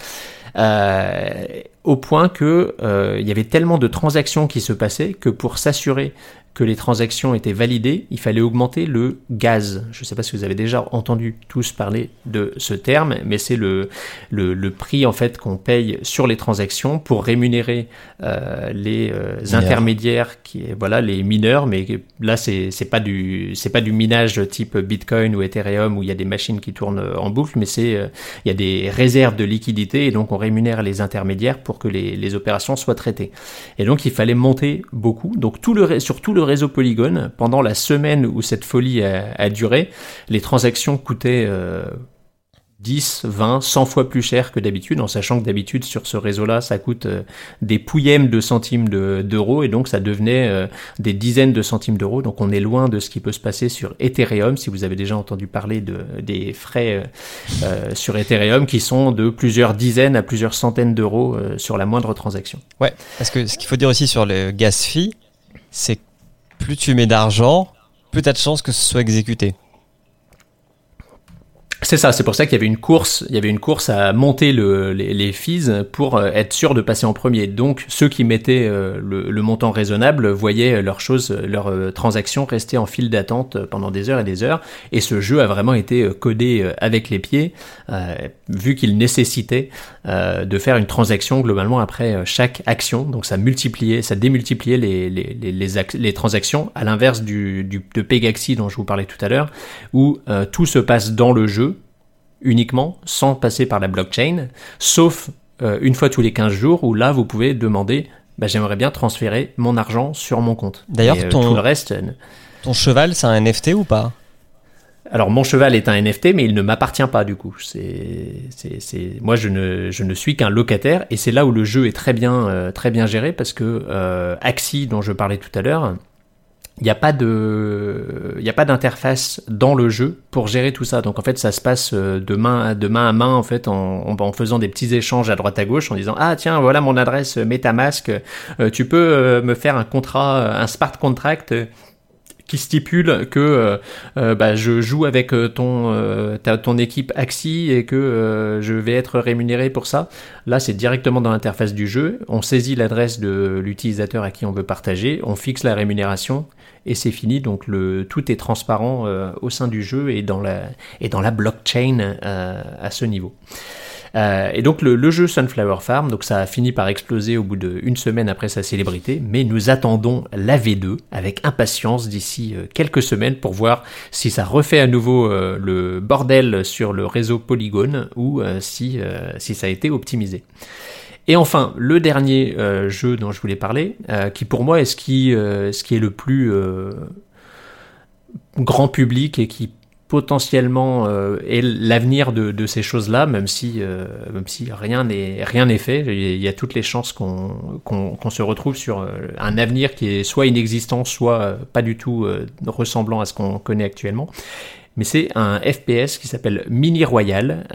Euh, au point que euh, il y avait tellement de transactions qui se passaient que pour s'assurer que les transactions étaient validées, il fallait augmenter le gaz. Je ne sais pas si vous avez déjà entendu tous parler de ce terme, mais c'est le, le, prix en fait qu'on paye sur les transactions pour rémunérer euh, les euh, intermédiaires, qui voilà les mineurs, mais là c'est c'est pas du c'est pas du minage type Bitcoin ou Ethereum où il y a des machines qui tournent en boucle, mais c'est euh, il y a des réserves de liquidité et donc on rémunère les intermédiaires pour que les, les opérations soient traitées. Et donc il fallait monter beaucoup. Donc tout le sur tout le réseau Polygon, pendant la semaine où cette folie a, duré, les transactions coûtaient euh, 10, 20, 100 fois plus cher que d'habitude, en sachant que d'habitude sur ce réseau-là, ça coûte euh, des pouillèmes de centimes de- d'euros et donc ça devenait euh, des dizaines de centimes d'euros. Donc on est loin de ce qui peut se passer sur Ethereum. Si vous avez déjà entendu parler de, des frais euh, sur Ethereum qui sont de plusieurs dizaines à plusieurs centaines d'euros sur la moindre transaction. Ouais, parce que ce qu'il faut dire aussi sur le gas fee, c'est plus tu mets d'argent, plus t'as de chances que ce soit exécuté. C'est ça, c'est pour ça qu'il y avait une course, il y avait une course à monter le, les, les fees pour euh, être sûr de passer en premier. Donc ceux qui mettaient euh, le, le montant raisonnable voyaient leurs choses, leurs euh, transactions rester en file d'attente pendant des heures et des heures. Et ce jeu a vraiment été euh, codé euh, avec les pieds, euh, vu qu'il nécessitait euh, de faire une transaction globalement après euh, chaque action. Donc ça multipliait, ça démultipliait les, les, les, les, ac- les transactions, à l'inverse du, du, de Pegaxi dont je vous parlais tout à l'heure, où euh, tout se passe dans le jeu uniquement, sans passer par la blockchain, sauf euh, une fois tous les 15 jours, où là, vous pouvez demander, bah, j'aimerais bien transférer mon argent sur mon compte. D'ailleurs, euh, ton- tout le reste... euh, Ton cheval, c'est un NFT ou pas? Alors mon cheval est un NFT, mais il ne m'appartient pas du coup. C'est. Moi, je ne, je ne suis qu'un locataire, et c'est là où le jeu est très bien, euh, très bien géré, parce que euh, Axie, dont je parlais tout à l'heure, il n'y a pas de, il a pas d'interface dans le jeu pour gérer tout ça. Donc en fait, ça se passe euh, de main, à main en fait, en, faisant des petits échanges à droite à gauche, en disant ah tiens voilà mon adresse MetaMask, euh, tu peux euh, me faire un contrat, euh, un smart contract. euh, qui stipule que euh, euh, bah, je joue avec euh, ton euh, ta- ton équipe Axie et que euh, je vais être rémunéré pour ça. Là, c'est directement dans l'interface du jeu. On saisit l'adresse de l'utilisateur à qui on veut partager, on fixe la rémunération et c'est fini. Donc le tout est transparent euh, au sein du jeu et dans la blockchain euh, à ce niveau. Euh, et donc le, jeu Sunflower Farm, donc ça a fini par exploser au bout d'une semaine après sa célébrité, mais nous attendons la V2 avec impatience d'ici quelques semaines pour voir si ça refait à nouveau le bordel sur le réseau Polygon ou si ça a été optimisé. Et enfin, le dernier euh, jeu dont je voulais parler, euh, qui pour moi est ce qui, euh, est le plus grand public et qui potentiellement est l'avenir de, ces choses-là, même si, rien n'est fait. Il y a toutes les chances qu'on se retrouve sur un avenir qui est soit inexistant, soit pas du tout ressemblant à ce qu'on connaît actuellement. Mais c'est un FPS qui s'appelle Mini Royal.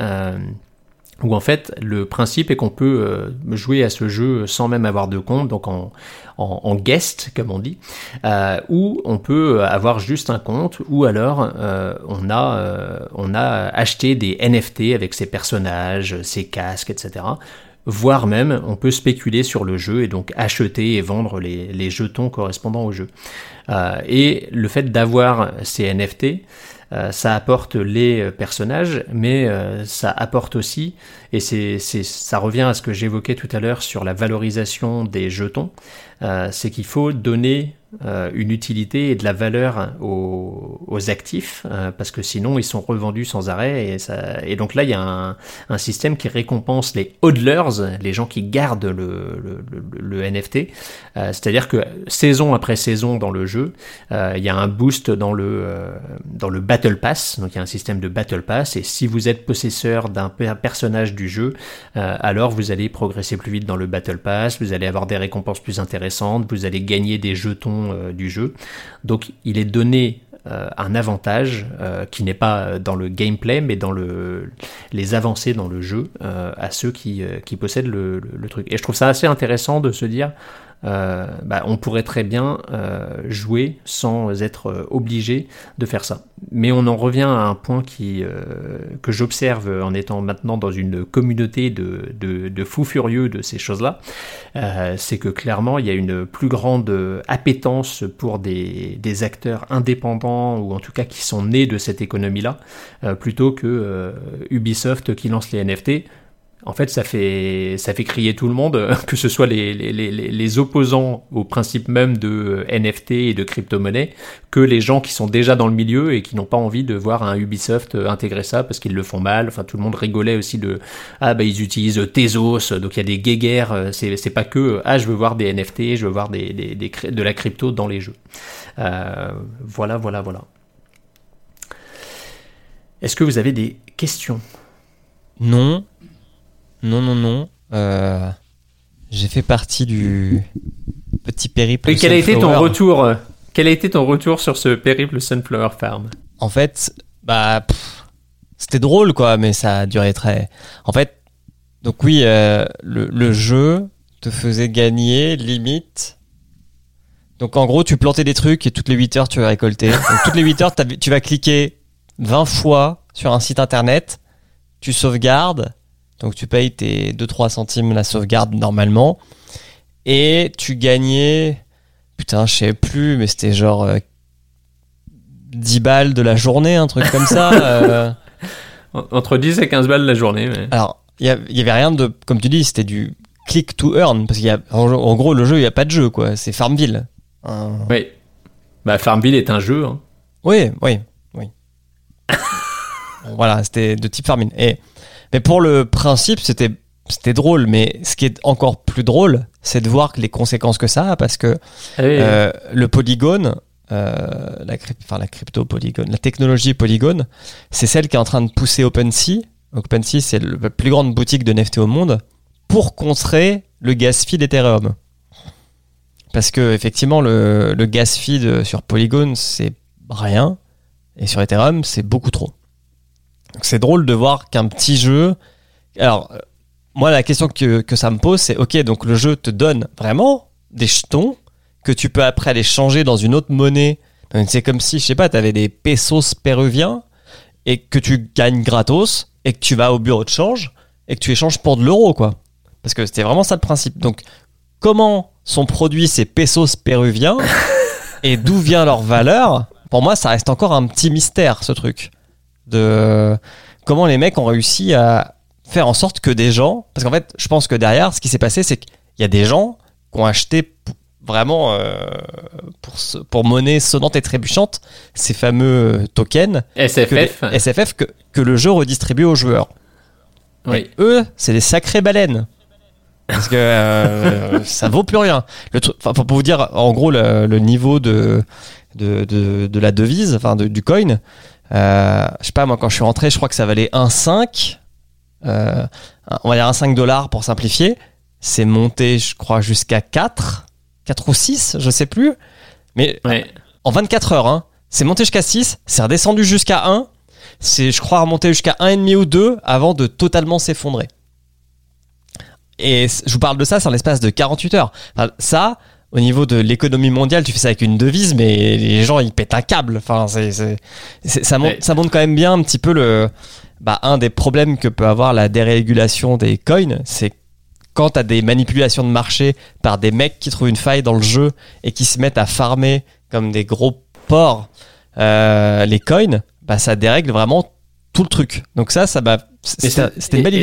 Où en fait le principe est qu'on peut euh, jouer à ce jeu sans même avoir de compte, donc en, en, guest comme on dit, euh, ou on peut avoir juste un compte, ou alors euh, on, a, on a acheté des NFT avec ses personnages, ses casques, etc. Voire même, on peut spéculer sur le jeu et donc acheter et vendre les, les jetons correspondant au jeu. Et le fait d'avoir ces NFT, euh, ça apporte les personnages, mais euh, ça apporte aussi, et c'est, c'est, ça revient à ce que j'évoquais tout à l'heure sur la valorisation des jetons, euh, c'est qu'il faut donner euh, une utilité et de la valeur aux, actifs, euh, parce que sinon ils sont revendus sans arrêt, et, donc là il y a un, système qui récompense les hodlers, les gens qui gardent le, NFT, euh, c'est-à-dire que saison après saison dans le jeu, il y a un boost dans le, dans le Battle Pass, donc il y a un système de Battle Pass, et si vous êtes possesseur d'un per- personnage du jeu, alors vous allez progresser plus vite dans le Battle Pass, vous allez avoir des récompenses plus intéressantes, vous allez gagner des jetons euh, du jeu. Donc il est donné euh, un avantage euh, qui n'est pas dans le gameplay, mais dans le, les avancées dans le jeu à ceux qui, possèdent le, truc. Et je trouve ça assez intéressant de se dire, bah, on pourrait très bien euh, jouer sans être euh, obligé de faire ça. Mais on en revient à un point euh, que j'observe en étant maintenant dans une communauté de, fous furieux de ces choses-là, euh, c'est que clairement il y a une plus grande appétence pour des, acteurs indépendants ou en tout cas qui sont nés de cette économie-là, euh, plutôt que euh, Ubisoft qui lance les NFT. En fait, ça fait, ça fait crier tout le monde, que ce soit les, les, les, les opposants au principe même de NFT et de crypto-monnaie, que les gens qui sont déjà dans le milieu et qui n'ont pas envie de voir un Ubisoft intégrer ça parce qu'ils le font mal. Enfin, tout le monde rigolait aussi de ah bah ils utilisent Tezos, donc il y a des guéguerres. C'est c'est pas que ah je veux voir des NFT, je veux voir des, des, des de la crypto dans les jeux. Euh, voilà, voilà, voilà. Est-ce que vous avez des questions? Non. Non, non, non. Euh, J'ai fait partie du petit périple. Et quel a été ton retour euh, Quel a été ton retour sur ce périple Sunflower Farm? En fait, bah, c'était drôle, quoi, mais ça a duré très. En fait, donc oui, euh, le, le jeu te faisait gagner limite. Donc en gros, tu plantais des trucs et toutes les 8 heures, tu vas récolter. Donc toutes les 8 heures, tu vas cliquer 20 fois sur un site internet, tu sauvegardes, donc tu payes tes 2-3 centimes la sauvegarde normalement, et tu gagnais, putain, je sais plus, mais c'était genre euh, 10 balles de la journée, un truc comme ça. euh. En- Entre 10 et 15 balles la journée. mais- Alors, il y, a- il y avait rien de, comme tu dis, c'était du click to earn, parce qu'il y a, en, en gros, le jeu, il n'y a pas de jeu, quoi. C'est Farmville. Un- Oui. Bah, Farmville est un jeu. hein. Oui, oui, oui. Voilà, c'était de type Farmville. Et, mais pour le principe, c'était, c'était drôle, mais ce qui est encore plus drôle, c'est de voir les conséquences que ça a, parce que Ah oui. Euh, le polygone, euh, la, enfin, la crypto polygone, la technologie polygone, c'est celle qui est en train de pousser OpenSea. OpenSea, c'est la plus grande boutique de NFT au monde pour contrer le gas fee d'Ethereum. Parce que effectivement, le, le gas fee de- sur Polygon, c'est rien, et sur Ethereum, c'est beaucoup trop. Donc c'est drôle de voir qu'un petit jeu. Alors, euh, moi, la question que, que ça me pose, c'est ok, donc le jeu te donne vraiment des jetons que tu peux après aller changer dans une autre monnaie. Donc, C'est comme si, je sais pas, tu avais des pesos péruviens et que tu gagnes gratos et que tu vas au bureau de change et que tu échanges pour de l'euro, quoi. Parce que c'était vraiment ça le principe. Donc, comment sont produits ces pesos péruviens et d'où vient leur valeur? Pour moi, ça reste encore un petit mystère, ce truc. De comment les mecs ont réussi à faire en sorte que des gens. Parce qu'en fait, je pense que derrière, ce qui s'est passé, c'est qu'il y a des gens qui ont acheté vraiment euh, pour, ce- pour monnaie sonnante et trébuchante ces fameux tokens que les- SFF. SFF que, que le jeu redistribue aux joueurs. Oui. Et eux, c'est des sacrées baleines. Parce que euh, ça vaut plus rien. Le truc, pour vous dire, en gros, le, le niveau de, de, de, de la devise, enfin du coin, euh, je sais pas, moi, quand je suis rentré, je crois que ça valait 1,5. Euh, un- on va dire 1,5 dollars pour simplifier. C'est monté, je crois, jusqu'à 4. 4 ou 6, je sais plus. Mais Ouais. en 24 heures, hein, c'est monté jusqu'à 6, c'est redescendu jusqu'à 1. C'est, je crois, remonté jusqu'à 1,5 ou 2 avant de totalement s'effondrer. Et je vous parle de ça, c'est en l'espace de 48 heures. Enfin, ça, au niveau de l'économie mondiale, tu fais ça avec une devise, mais les gens, ils pètent un câble. Enfin, c'est, c'est- c'est- ça, montre, Ouais. ça montre quand même bien un petit peu le, bah, un des problèmes que peut avoir la dérégulation des coins, c'est quand t'as des manipulations de marché par des mecs qui trouvent une faille dans le jeu et qui se mettent à farmer comme des gros porcs euh, les coins, bah ça dérègle vraiment tout le truc. Donc ça, ça c'était une belle et- et-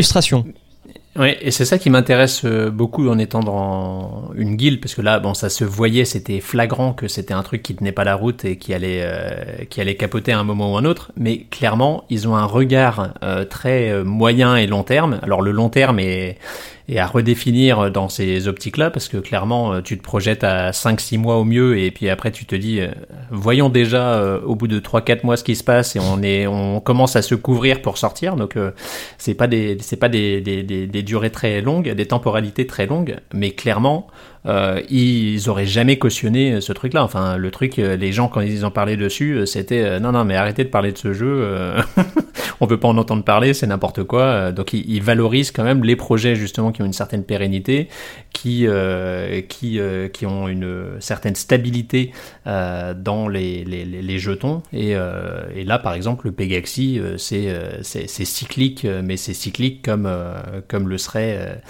Ouais, et c'est ça qui m'intéresse euh, beaucoup en étant dans une guilde, parce que là, bon, ça se voyait, c'était flagrant que c'était un truc qui tenait pas la route et qui allait, euh, qui allait capoter à un moment ou un autre. Mais clairement, ils ont un regard euh, très euh, moyen et long terme. Alors le long terme est, est à redéfinir dans ces optiques-là, parce que clairement, euh, tu te projettes à 5-6 mois au mieux, et puis après, tu te dis, euh, voyons déjà euh, au bout de 3-4 mois ce qui se passe, et on est, on commence à se couvrir pour sortir. Donc euh, c'est pas des c'est pas des, des, des, durées très longues, des temporalités très longues, mais clairement euh, ils auraient jamais cautionné ce truc-là. Enfin, le truc, euh, les gens quand ils en parlaient dessus, euh, c'était euh, non non mais arrêtez de parler de ce jeu, euh, on veut pas en entendre parler, c'est n'importe quoi. Euh, Donc ils, ils valorisent quand même les projets justement qui ont une certaine pérennité, qui euh, qui euh, qui ont une certaine stabilité dans les, les, les, jetons. Et, là, par exemple, le Pegaxi, c'est c'est cyclique, mais c'est cyclique comme comme le serait.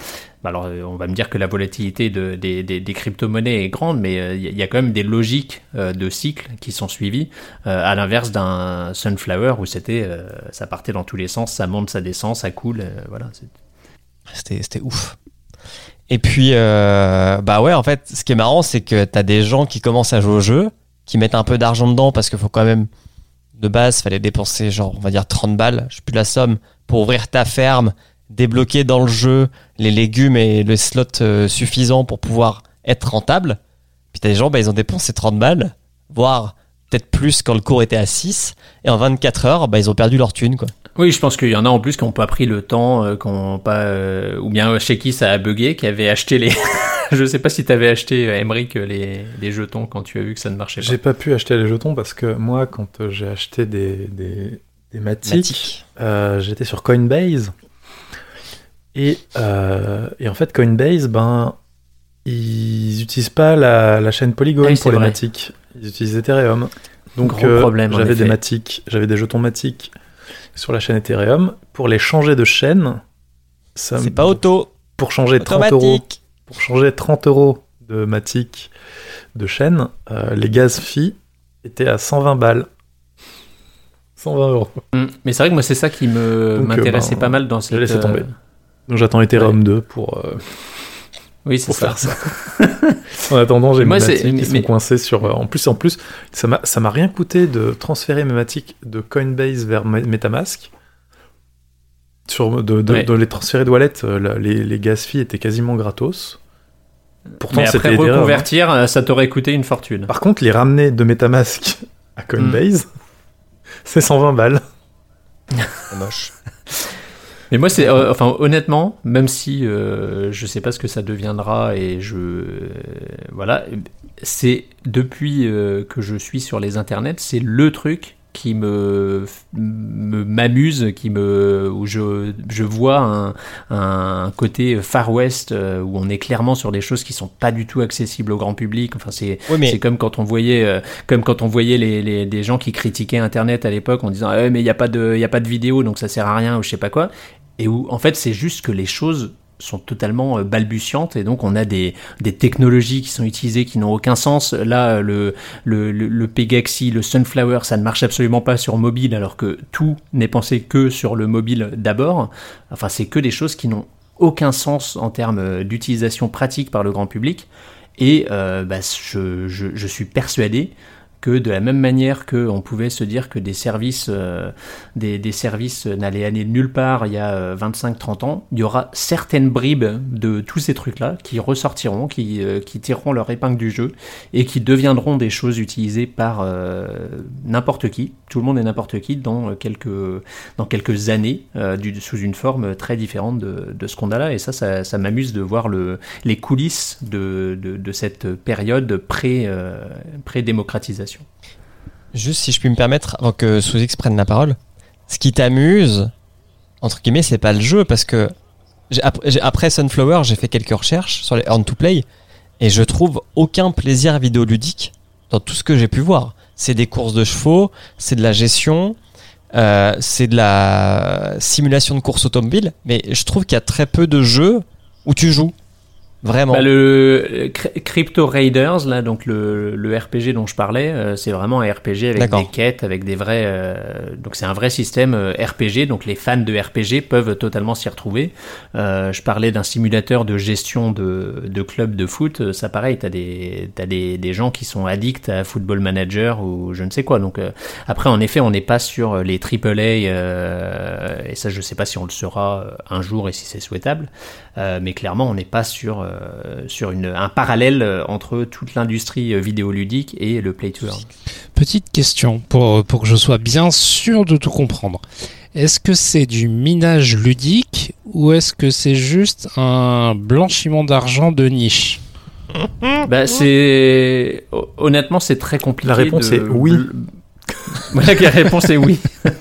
Bah alors, euh, on va me dire que la volatilité de, des, des, crypto-monnaies est grande, mais euh, il y a quand même des logiques euh, de cycle qui sont suivies, à l'inverse d'un Sunflower où c'était, ça partait dans tous les sens, ça monte, ça descend, ça coule, voilà. C'était, ouf. Et puis, bah ouais, en fait, ce qui est marrant, c'est que t'as des gens qui commencent à jouer au jeu, qui mettent un peu d'argent dedans parce qu'il faut quand même, de base, fallait dépenser genre, on va dire 30 balles, je sais plus la somme, pour ouvrir ta ferme, débloquer dans le jeu les légumes et le slot euh, suffisant pour pouvoir être rentable. Puis t'as des gens, bah, ils ont dépensé 30 balles, voire peut-être plus quand le cours était à 6, et en 24 heures, bah, ils ont perdu leur thune, quoi. Oui, je pense qu'il y en a en plus qui n'ont pas pris le temps, euh, qui ont pas, euh, ou bien chez qui ça a bugué, qui avait acheté les. je sais pas si tu avais acheté, Emmerich, les, les jetons quand tu as vu que ça ne marchait pas. J'ai pas pu acheter les jetons parce que moi, quand j'ai acheté des, des, des Matic, Matic. euh, j'étais sur Coinbase. Et, euh, et en fait, Coinbase, ben, ils utilisent pas la, la chaîne Polygon Ah pour les vrai. Matic. Ils utilisent Ethereum. Donc euh, j'avais des. Matic, j'avais des jetons Matic sur la chaîne Ethereum. Pour les changer de chaîne, ça C'est pas auto, pour changer 30 euros pour changer 30 euros de Matic de chaîne, euh, les gaz fi étaient à 120 balles. 120 euros. Mm. Mais c'est vrai que moi, c'est ça qui me euh, m'intéressait ben, pas mal dans cette. laissé euh, tomber. Donc j'attends Ethereum 2 pour, euh, Oui, c'est pour ça. faire ça. en attendant, j'ai mes Matic qui mais- sont coincés sur. euh, en plus, en plus, ça m'a ça m'a rien coûté de transférer mes Matic de Coinbase vers Me- MetaMask. Sur, de, de, Ouais. de les transférer de wallet, euh, les, les gas fees étaient quasiment gratos. Pourtant, Mais c'était après, hein. reconvertir, ça t'aurait coûté une fortune. Par contre, les ramener de MetaMask à Coinbase, c'est 120 balles. C'est moche. Mais moi, c'est euh, enfin honnêtement, même si euh, je sais pas ce que ça deviendra et je euh, voilà, c'est depuis euh, que je suis sur les internets, c'est le truc qui me me- m'amuse, qui me où je je vois un, un côté Far West euh, où on est clairement sur des choses qui sont pas du tout accessibles au grand public. Enfin, c'est Oui, mais c'est comme quand on voyait, euh, comme quand on voyait les, les, des gens qui critiquaient Internet à l'époque en disant ouais, mais il n'y a pas de, il y a pas de vidéo donc ça sert à rien ou je sais pas quoi. Et où en fait c'est juste que les choses sont totalement euh, balbutiantes et donc on a des, technologies qui sont utilisées qui n'ont aucun sens. Là le le, le, Pegaxi, le Sunflower, ça ne marche absolument pas sur mobile alors que tout n'est pensé que sur le mobile d'abord. Enfin c'est que des choses qui n'ont aucun sens en termes euh, d'utilisation pratique par le grand public. Et euh, bah, je suis persuadé que de la même manière qu'on pouvait se dire que des services, euh, services n'allaient aller nulle part il y a 25-30 ans, il y aura certaines bribes de tous ces trucs-là qui ressortiront, qui, euh, tireront leur épingle du jeu et qui deviendront des choses utilisées par euh, n'importe qui, tout le monde et n'importe qui, dans quelques, années, euh, sous une forme très différente de, ce qu'on a là. Et ça, ça, m'amuse de voir le, les coulisses de, de, cette période pré, Juste si je puis me permettre, avant que Sous-X prenne la parole, ce qui t'amuse, entre guillemets, c'est pas le jeu, parce que après Sunflower, j'ai fait quelques recherches sur les Earn to Play, et je trouve aucun plaisir vidéoludique dans tout ce que j'ai pu voir. C'est des courses de chevaux, c'est de la gestion, euh, c'est de la simulation de course automobile, mais je trouve qu'il y a très peu de jeux où tu joues. Vraiment. Bah, le Cry- Crypto Raiders, là, donc le, le RPG dont je parlais, euh, c'est vraiment un RPG avec des quêtes, avec des vrais. euh, donc c'est un vrai système euh, RPG, donc les fans de RPG peuvent totalement s'y retrouver. Euh, je parlais d'un simulateur de gestion de, de club de foot, ça pareil, t'as des t'as des, des gens qui sont addicts à Football Manager ou je ne sais quoi. Donc euh, après, en effet, on n'est pas sur les AAA, euh, et ça, je sais pas si on le sera un jour et si c'est souhaitable. Euh, mais clairement, on n'est pas sur, euh, sur une, un parallèle euh, entre toute l'industrie euh, vidéoludique et le play to earn. Petite question pour, pour que je sois bien sûr de tout comprendre. Est-ce que c'est du minage ludique ou est-ce que c'est juste un blanchiment d'argent de niche Bah, c'est honnêtement, c'est très compliqué. La réponse de- est oui. Voilà, la réponse est oui.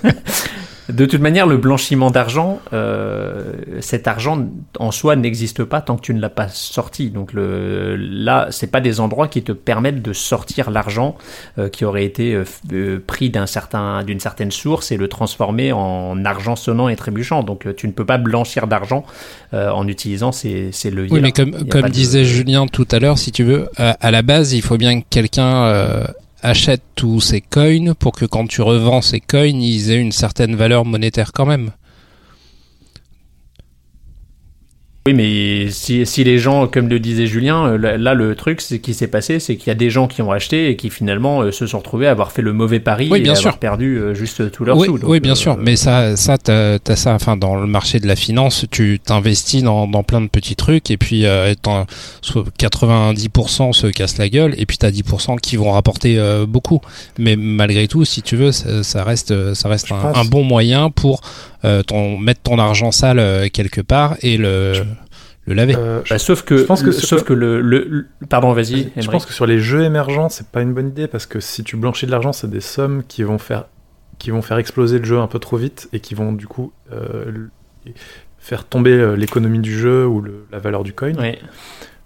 De toute manière, le blanchiment d'argent, euh, cet argent en soi n'existe pas tant que tu ne l'as pas sorti. Donc le, là, c'est pas des endroits qui te permettent de sortir l'argent euh, qui aurait été euh, euh, pris d'un certain, d'une certaine source et le transformer en argent sonnant et trébuchant. Donc euh, tu ne peux pas blanchir d'argent euh, en utilisant ces, ces leviers. Oui, mais comme, comme disait Julien tout à l'heure, si tu veux, à, à la base, il faut bien que quelqu'un euh, achète tous ces coins pour que quand tu revends ces coins, ils aient une certaine valeur monétaire quand même. Oui, mais si, si les gens, comme le disait Julien, euh, là, le truc ce qui s'est passé, c'est qu'il y a des gens qui ont acheté et qui finalement euh, se sont retrouvés à avoir fait le mauvais pari Oui, et à avoir sûr. perdu euh, juste tous leurs oui, sous. donc, oui, bien euh, sûr. Mais ça, ça, t'as as ça. Enfin, dans le marché de la finance, tu t'investis dans, dans plein de petits trucs et puis euh, t'en- soit 90% se cassent la gueule et puis t'as 10% qui vont rapporter euh, beaucoup. Mais malgré tout, si tu veux, ça, ça reste, ça reste un, bon moyen pour ton, mettre ton argent sale euh, quelque part et le, le laver. Euh, je- bah, sauf que, je pense que sauf que le, le, le- pardon, vas-y. Je pense que sur les jeux émergents, c'est pas une bonne idée parce que si tu blanchis de l'argent, c'est des sommes qui vont faire qui vont faire exploser le jeu un peu trop vite et qui vont du coup euh, faire tomber euh, l'économie du jeu ou le- la valeur du coin. Ouais.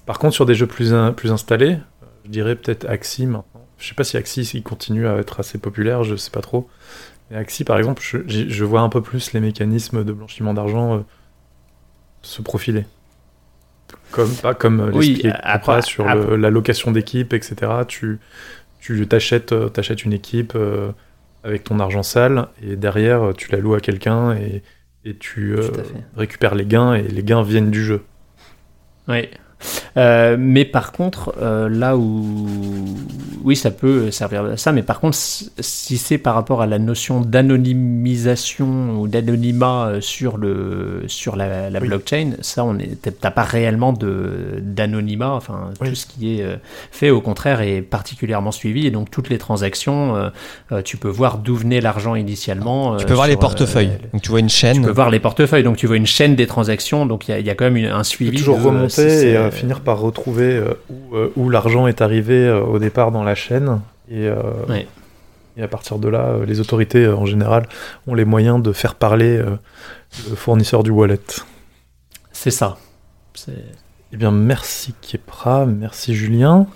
Par contre, sur des jeux plus, in- plus installés, euh, je dirais peut-être Axie maintenant. Je sais pas si Axie il continue à être assez populaire, je sais pas trop. Mais Axie, par exemple, je, vois un peu plus les mécanismes de blanchiment d'argent euh, se profiler. Comme, pas comme euh, Oui, après- sur le- la location d'équipe, etc. Tu, tu t'achètes, euh, t'achètes une équipe euh, avec ton argent sale et derrière tu la loues à quelqu'un et, et tu euh, récupères les gains et les gains viennent du jeu. Oui. Euh, mais par contre, euh, là où oui, ça peut servir à ça, mais par contre, si c'est par rapport à la notion d'anonymisation ou d'anonymat euh, sur le sur la, la Oui. blockchain, ça, on est t'as pas réellement de d'anonymat. Enfin, Oui. tout ce qui est euh, fait, au contraire, est particulièrement suivi, et donc toutes les transactions, euh, tu peux voir d'où venait l'argent initialement. Tu peux voir les euh, portefeuilles. Donc tu vois une chaîne. tu peux voir les portefeuilles, donc tu vois une chaîne des transactions, donc il y a, il y a quand même une- un Tu suivi. peux toujours de, remonter si c'est- et euh, finir par retrouver euh, où, euh, où l'argent est arrivé euh, au départ dans la chaîne. Et, Ouais. et à partir de là, les autorités en général ont les moyens de faire parler le fournisseur du wallet. C'est ça. Eh bien, merci Kiepra, merci Julien.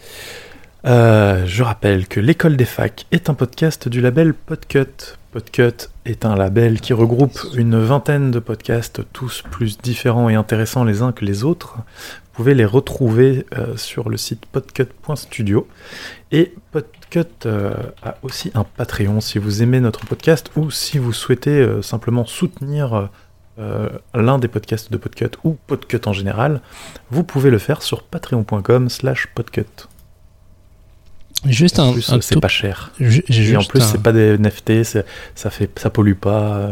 Euh, je rappelle que l'école des facs est un podcast du label Podcut. Podcut est un label qui regroupe une vingtaine de podcasts, tous plus différents et intéressants les uns que les autres. Vous pouvez les retrouver euh, sur le site podcut.studio. Et Podcut euh, a aussi un Patreon si vous aimez notre podcast ou si vous souhaitez euh, simplement soutenir l'un des podcasts de Podcut ou Podcut en général, vous pouvez le faire sur patreon.com slash podcut. Juste En un, plus, un c'est tout- pas cher. Et en plus, un- c'est pas des NFT, ça, fait, ça pollue pas.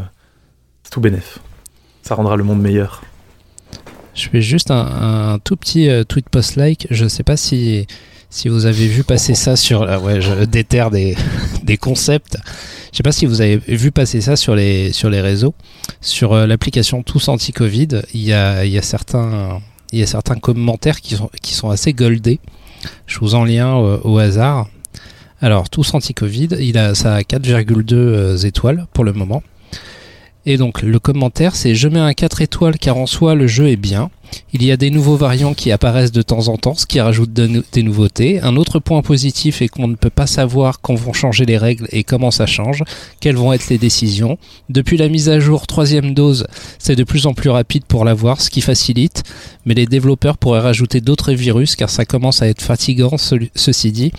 C'est tout bénef. Ça rendra le monde meilleur. Je fais juste un, tout petit euh, tweet post-like. Je sais pas si, si vous avez vu passer ça sur. ah ouais, je déterre des, des concepts. Je sais pas si vous avez vu passer ça sur les, sur les réseaux. Sur euh, l'application Tous Anti-Covid, il y a, y, a certains, y a certains commentaires qui sont, qui sont assez goldés. Je vous en lien au, au hasard. Alors, Tous Anti-Covid, ça a 4,2 euh, étoiles pour le moment. Et donc le commentaire c'est je mets un 4 étoiles car en soi le jeu est bien. Il y a des nouveaux variants qui apparaissent de temps en temps, ce qui rajoute des nouveautés. Un autre point positif est qu'on ne peut pas savoir quand vont changer les règles et comment ça change, quelles vont être les décisions. Depuis la mise à jour troisième dose, c'est de plus en plus rapide pour l'avoir, ce qui facilite, mais les développeurs pourraient rajouter d'autres virus car ça commence à être fatigant, ceci dit.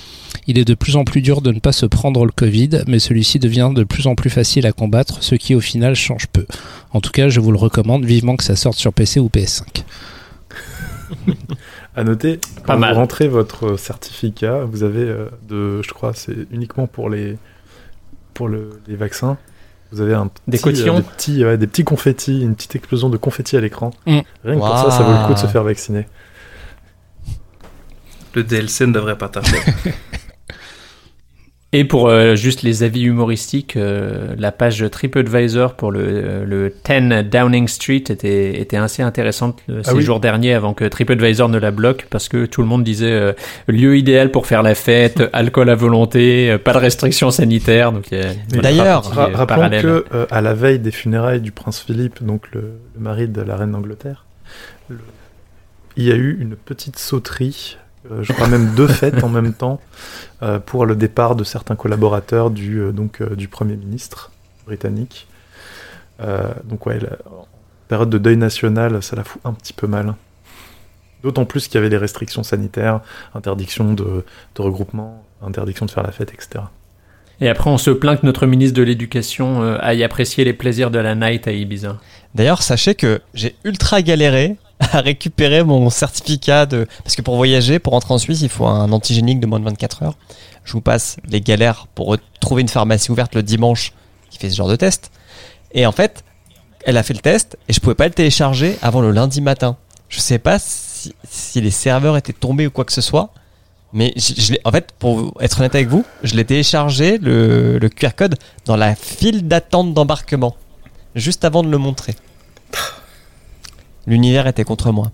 Il est de plus en plus dur de ne pas se prendre le Covid, mais celui-ci devient de plus en plus facile à combattre, ce qui au final change peu. En tout cas, je vous le recommande vivement que ça sorte sur PC ou PS5. À noter, Pas quand mal. rentrez votre certificat, vous avez euh, de, je crois, c'est uniquement pour les, pour le- les vaccins. Vous avez un Des petit, cotillons. euh, des, petits, ouais, des petits confettis, une petite explosion de confettis à l'écran. Mm. Rien que pour ça, ça vaut le coup de se faire vacciner. Le DLC ne devrait pas tarder. Et pour euh, juste les avis humoristiques, euh, la page TripAdvisor pour le, le 10 Downing Street était, était assez intéressante euh, Ah ces oui. jours derniers avant que TripAdvisor ne la bloque parce que tout le monde disait euh, lieu idéal pour faire la fête, alcool à volonté, euh, pas de restrictions sanitaires. Donc, il y a- Mais D'ailleurs, Ra- euh, rappelons parallèle. que euh, à la veille des funérailles du prince Philippe, donc le, le mari de la reine d'Angleterre, le- il y a eu une petite sauterie, euh, je crois même deux fêtes en même temps, euh, pour le départ de certains collaborateurs du, euh, donc, euh, du Premier ministre britannique. Euh, donc ouais, la- période de deuil national, ça la fout un petit peu mal. D'autant plus qu'il y avait des restrictions sanitaires, interdiction de, de regroupement, interdiction de faire la fête, etc. Et après, on se plaint que notre ministre de l'Éducation euh, aille apprécier les plaisirs de la night à Ibiza. D'ailleurs, sachez que j'ai ultra galéré à récupérer mon certificat de. Parce que pour voyager, pour rentrer en Suisse, il faut un antigénique de moins de 24 heures. Je vous passe les galères pour trouver une pharmacie ouverte le dimanche qui fait ce genre de test. Et en fait, elle a fait le test et je pouvais pas le télécharger avant le lundi matin. Je sais pas si, les serveurs étaient tombés ou quoi que ce soit. Mais je, je en fait, pour être honnête avec vous, je l'ai téléchargé, le, le QR code, dans la file d'attente d'embarquement. Juste avant de le montrer. L'univers était contre moi.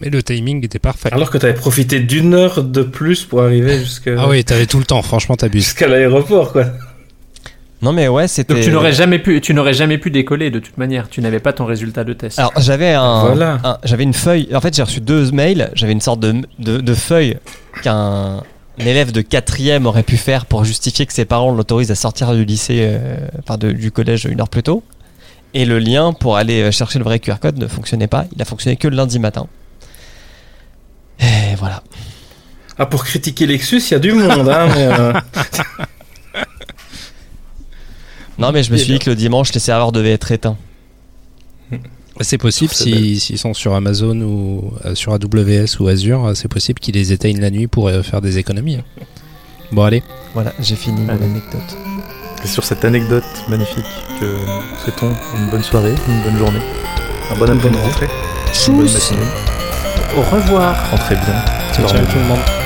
Mais le timing était parfait. Alors que t'avais profité d'une heure de plus pour arriver jusqu'à Ah oui, t'avais tout le temps, franchement, t'abuses. jusqu'à l'aéroport, quoi. Non mais ouais, c'était... Donc tu n'aurais jamais pu, tu n'aurais jamais pu décoller de toute manière. Tu n'avais pas ton résultat de test. Alors j'avais un, Voilà. un- j'avais une feuille. En fait, j'ai reçu deux mails. J'avais une sorte de, de, de feuille qu'un élève de quatrième aurait pu faire pour justifier que ses parents l'autorisent à sortir du lycée, euh, enfin de- du collège une heure plus tôt. Et le lien pour aller chercher le vrai QR code ne fonctionnait pas. Il a fonctionné que le lundi matin. Et voilà. Ah, pour critiquer Lexus, il y a du monde, hein, mais, euh, Non, mais je me suis dit que le dimanche, les serveurs devaient être éteints. C'est possible C'est si- s'ils sont sur Amazon ou euh, sur AWS ou Azure, euh, c'est possible qu'ils les éteignent la nuit pour euh, faire des économies. hein. Bon allez, Voilà, j'ai fini mon anecdote. Et sur cette anecdote magnifique, que souhaitons une bonne soirée, une bonne journée, un bon après-midi, une bonne matinée. Au revoir. Rentrez bien. ciao ciao tout le monde.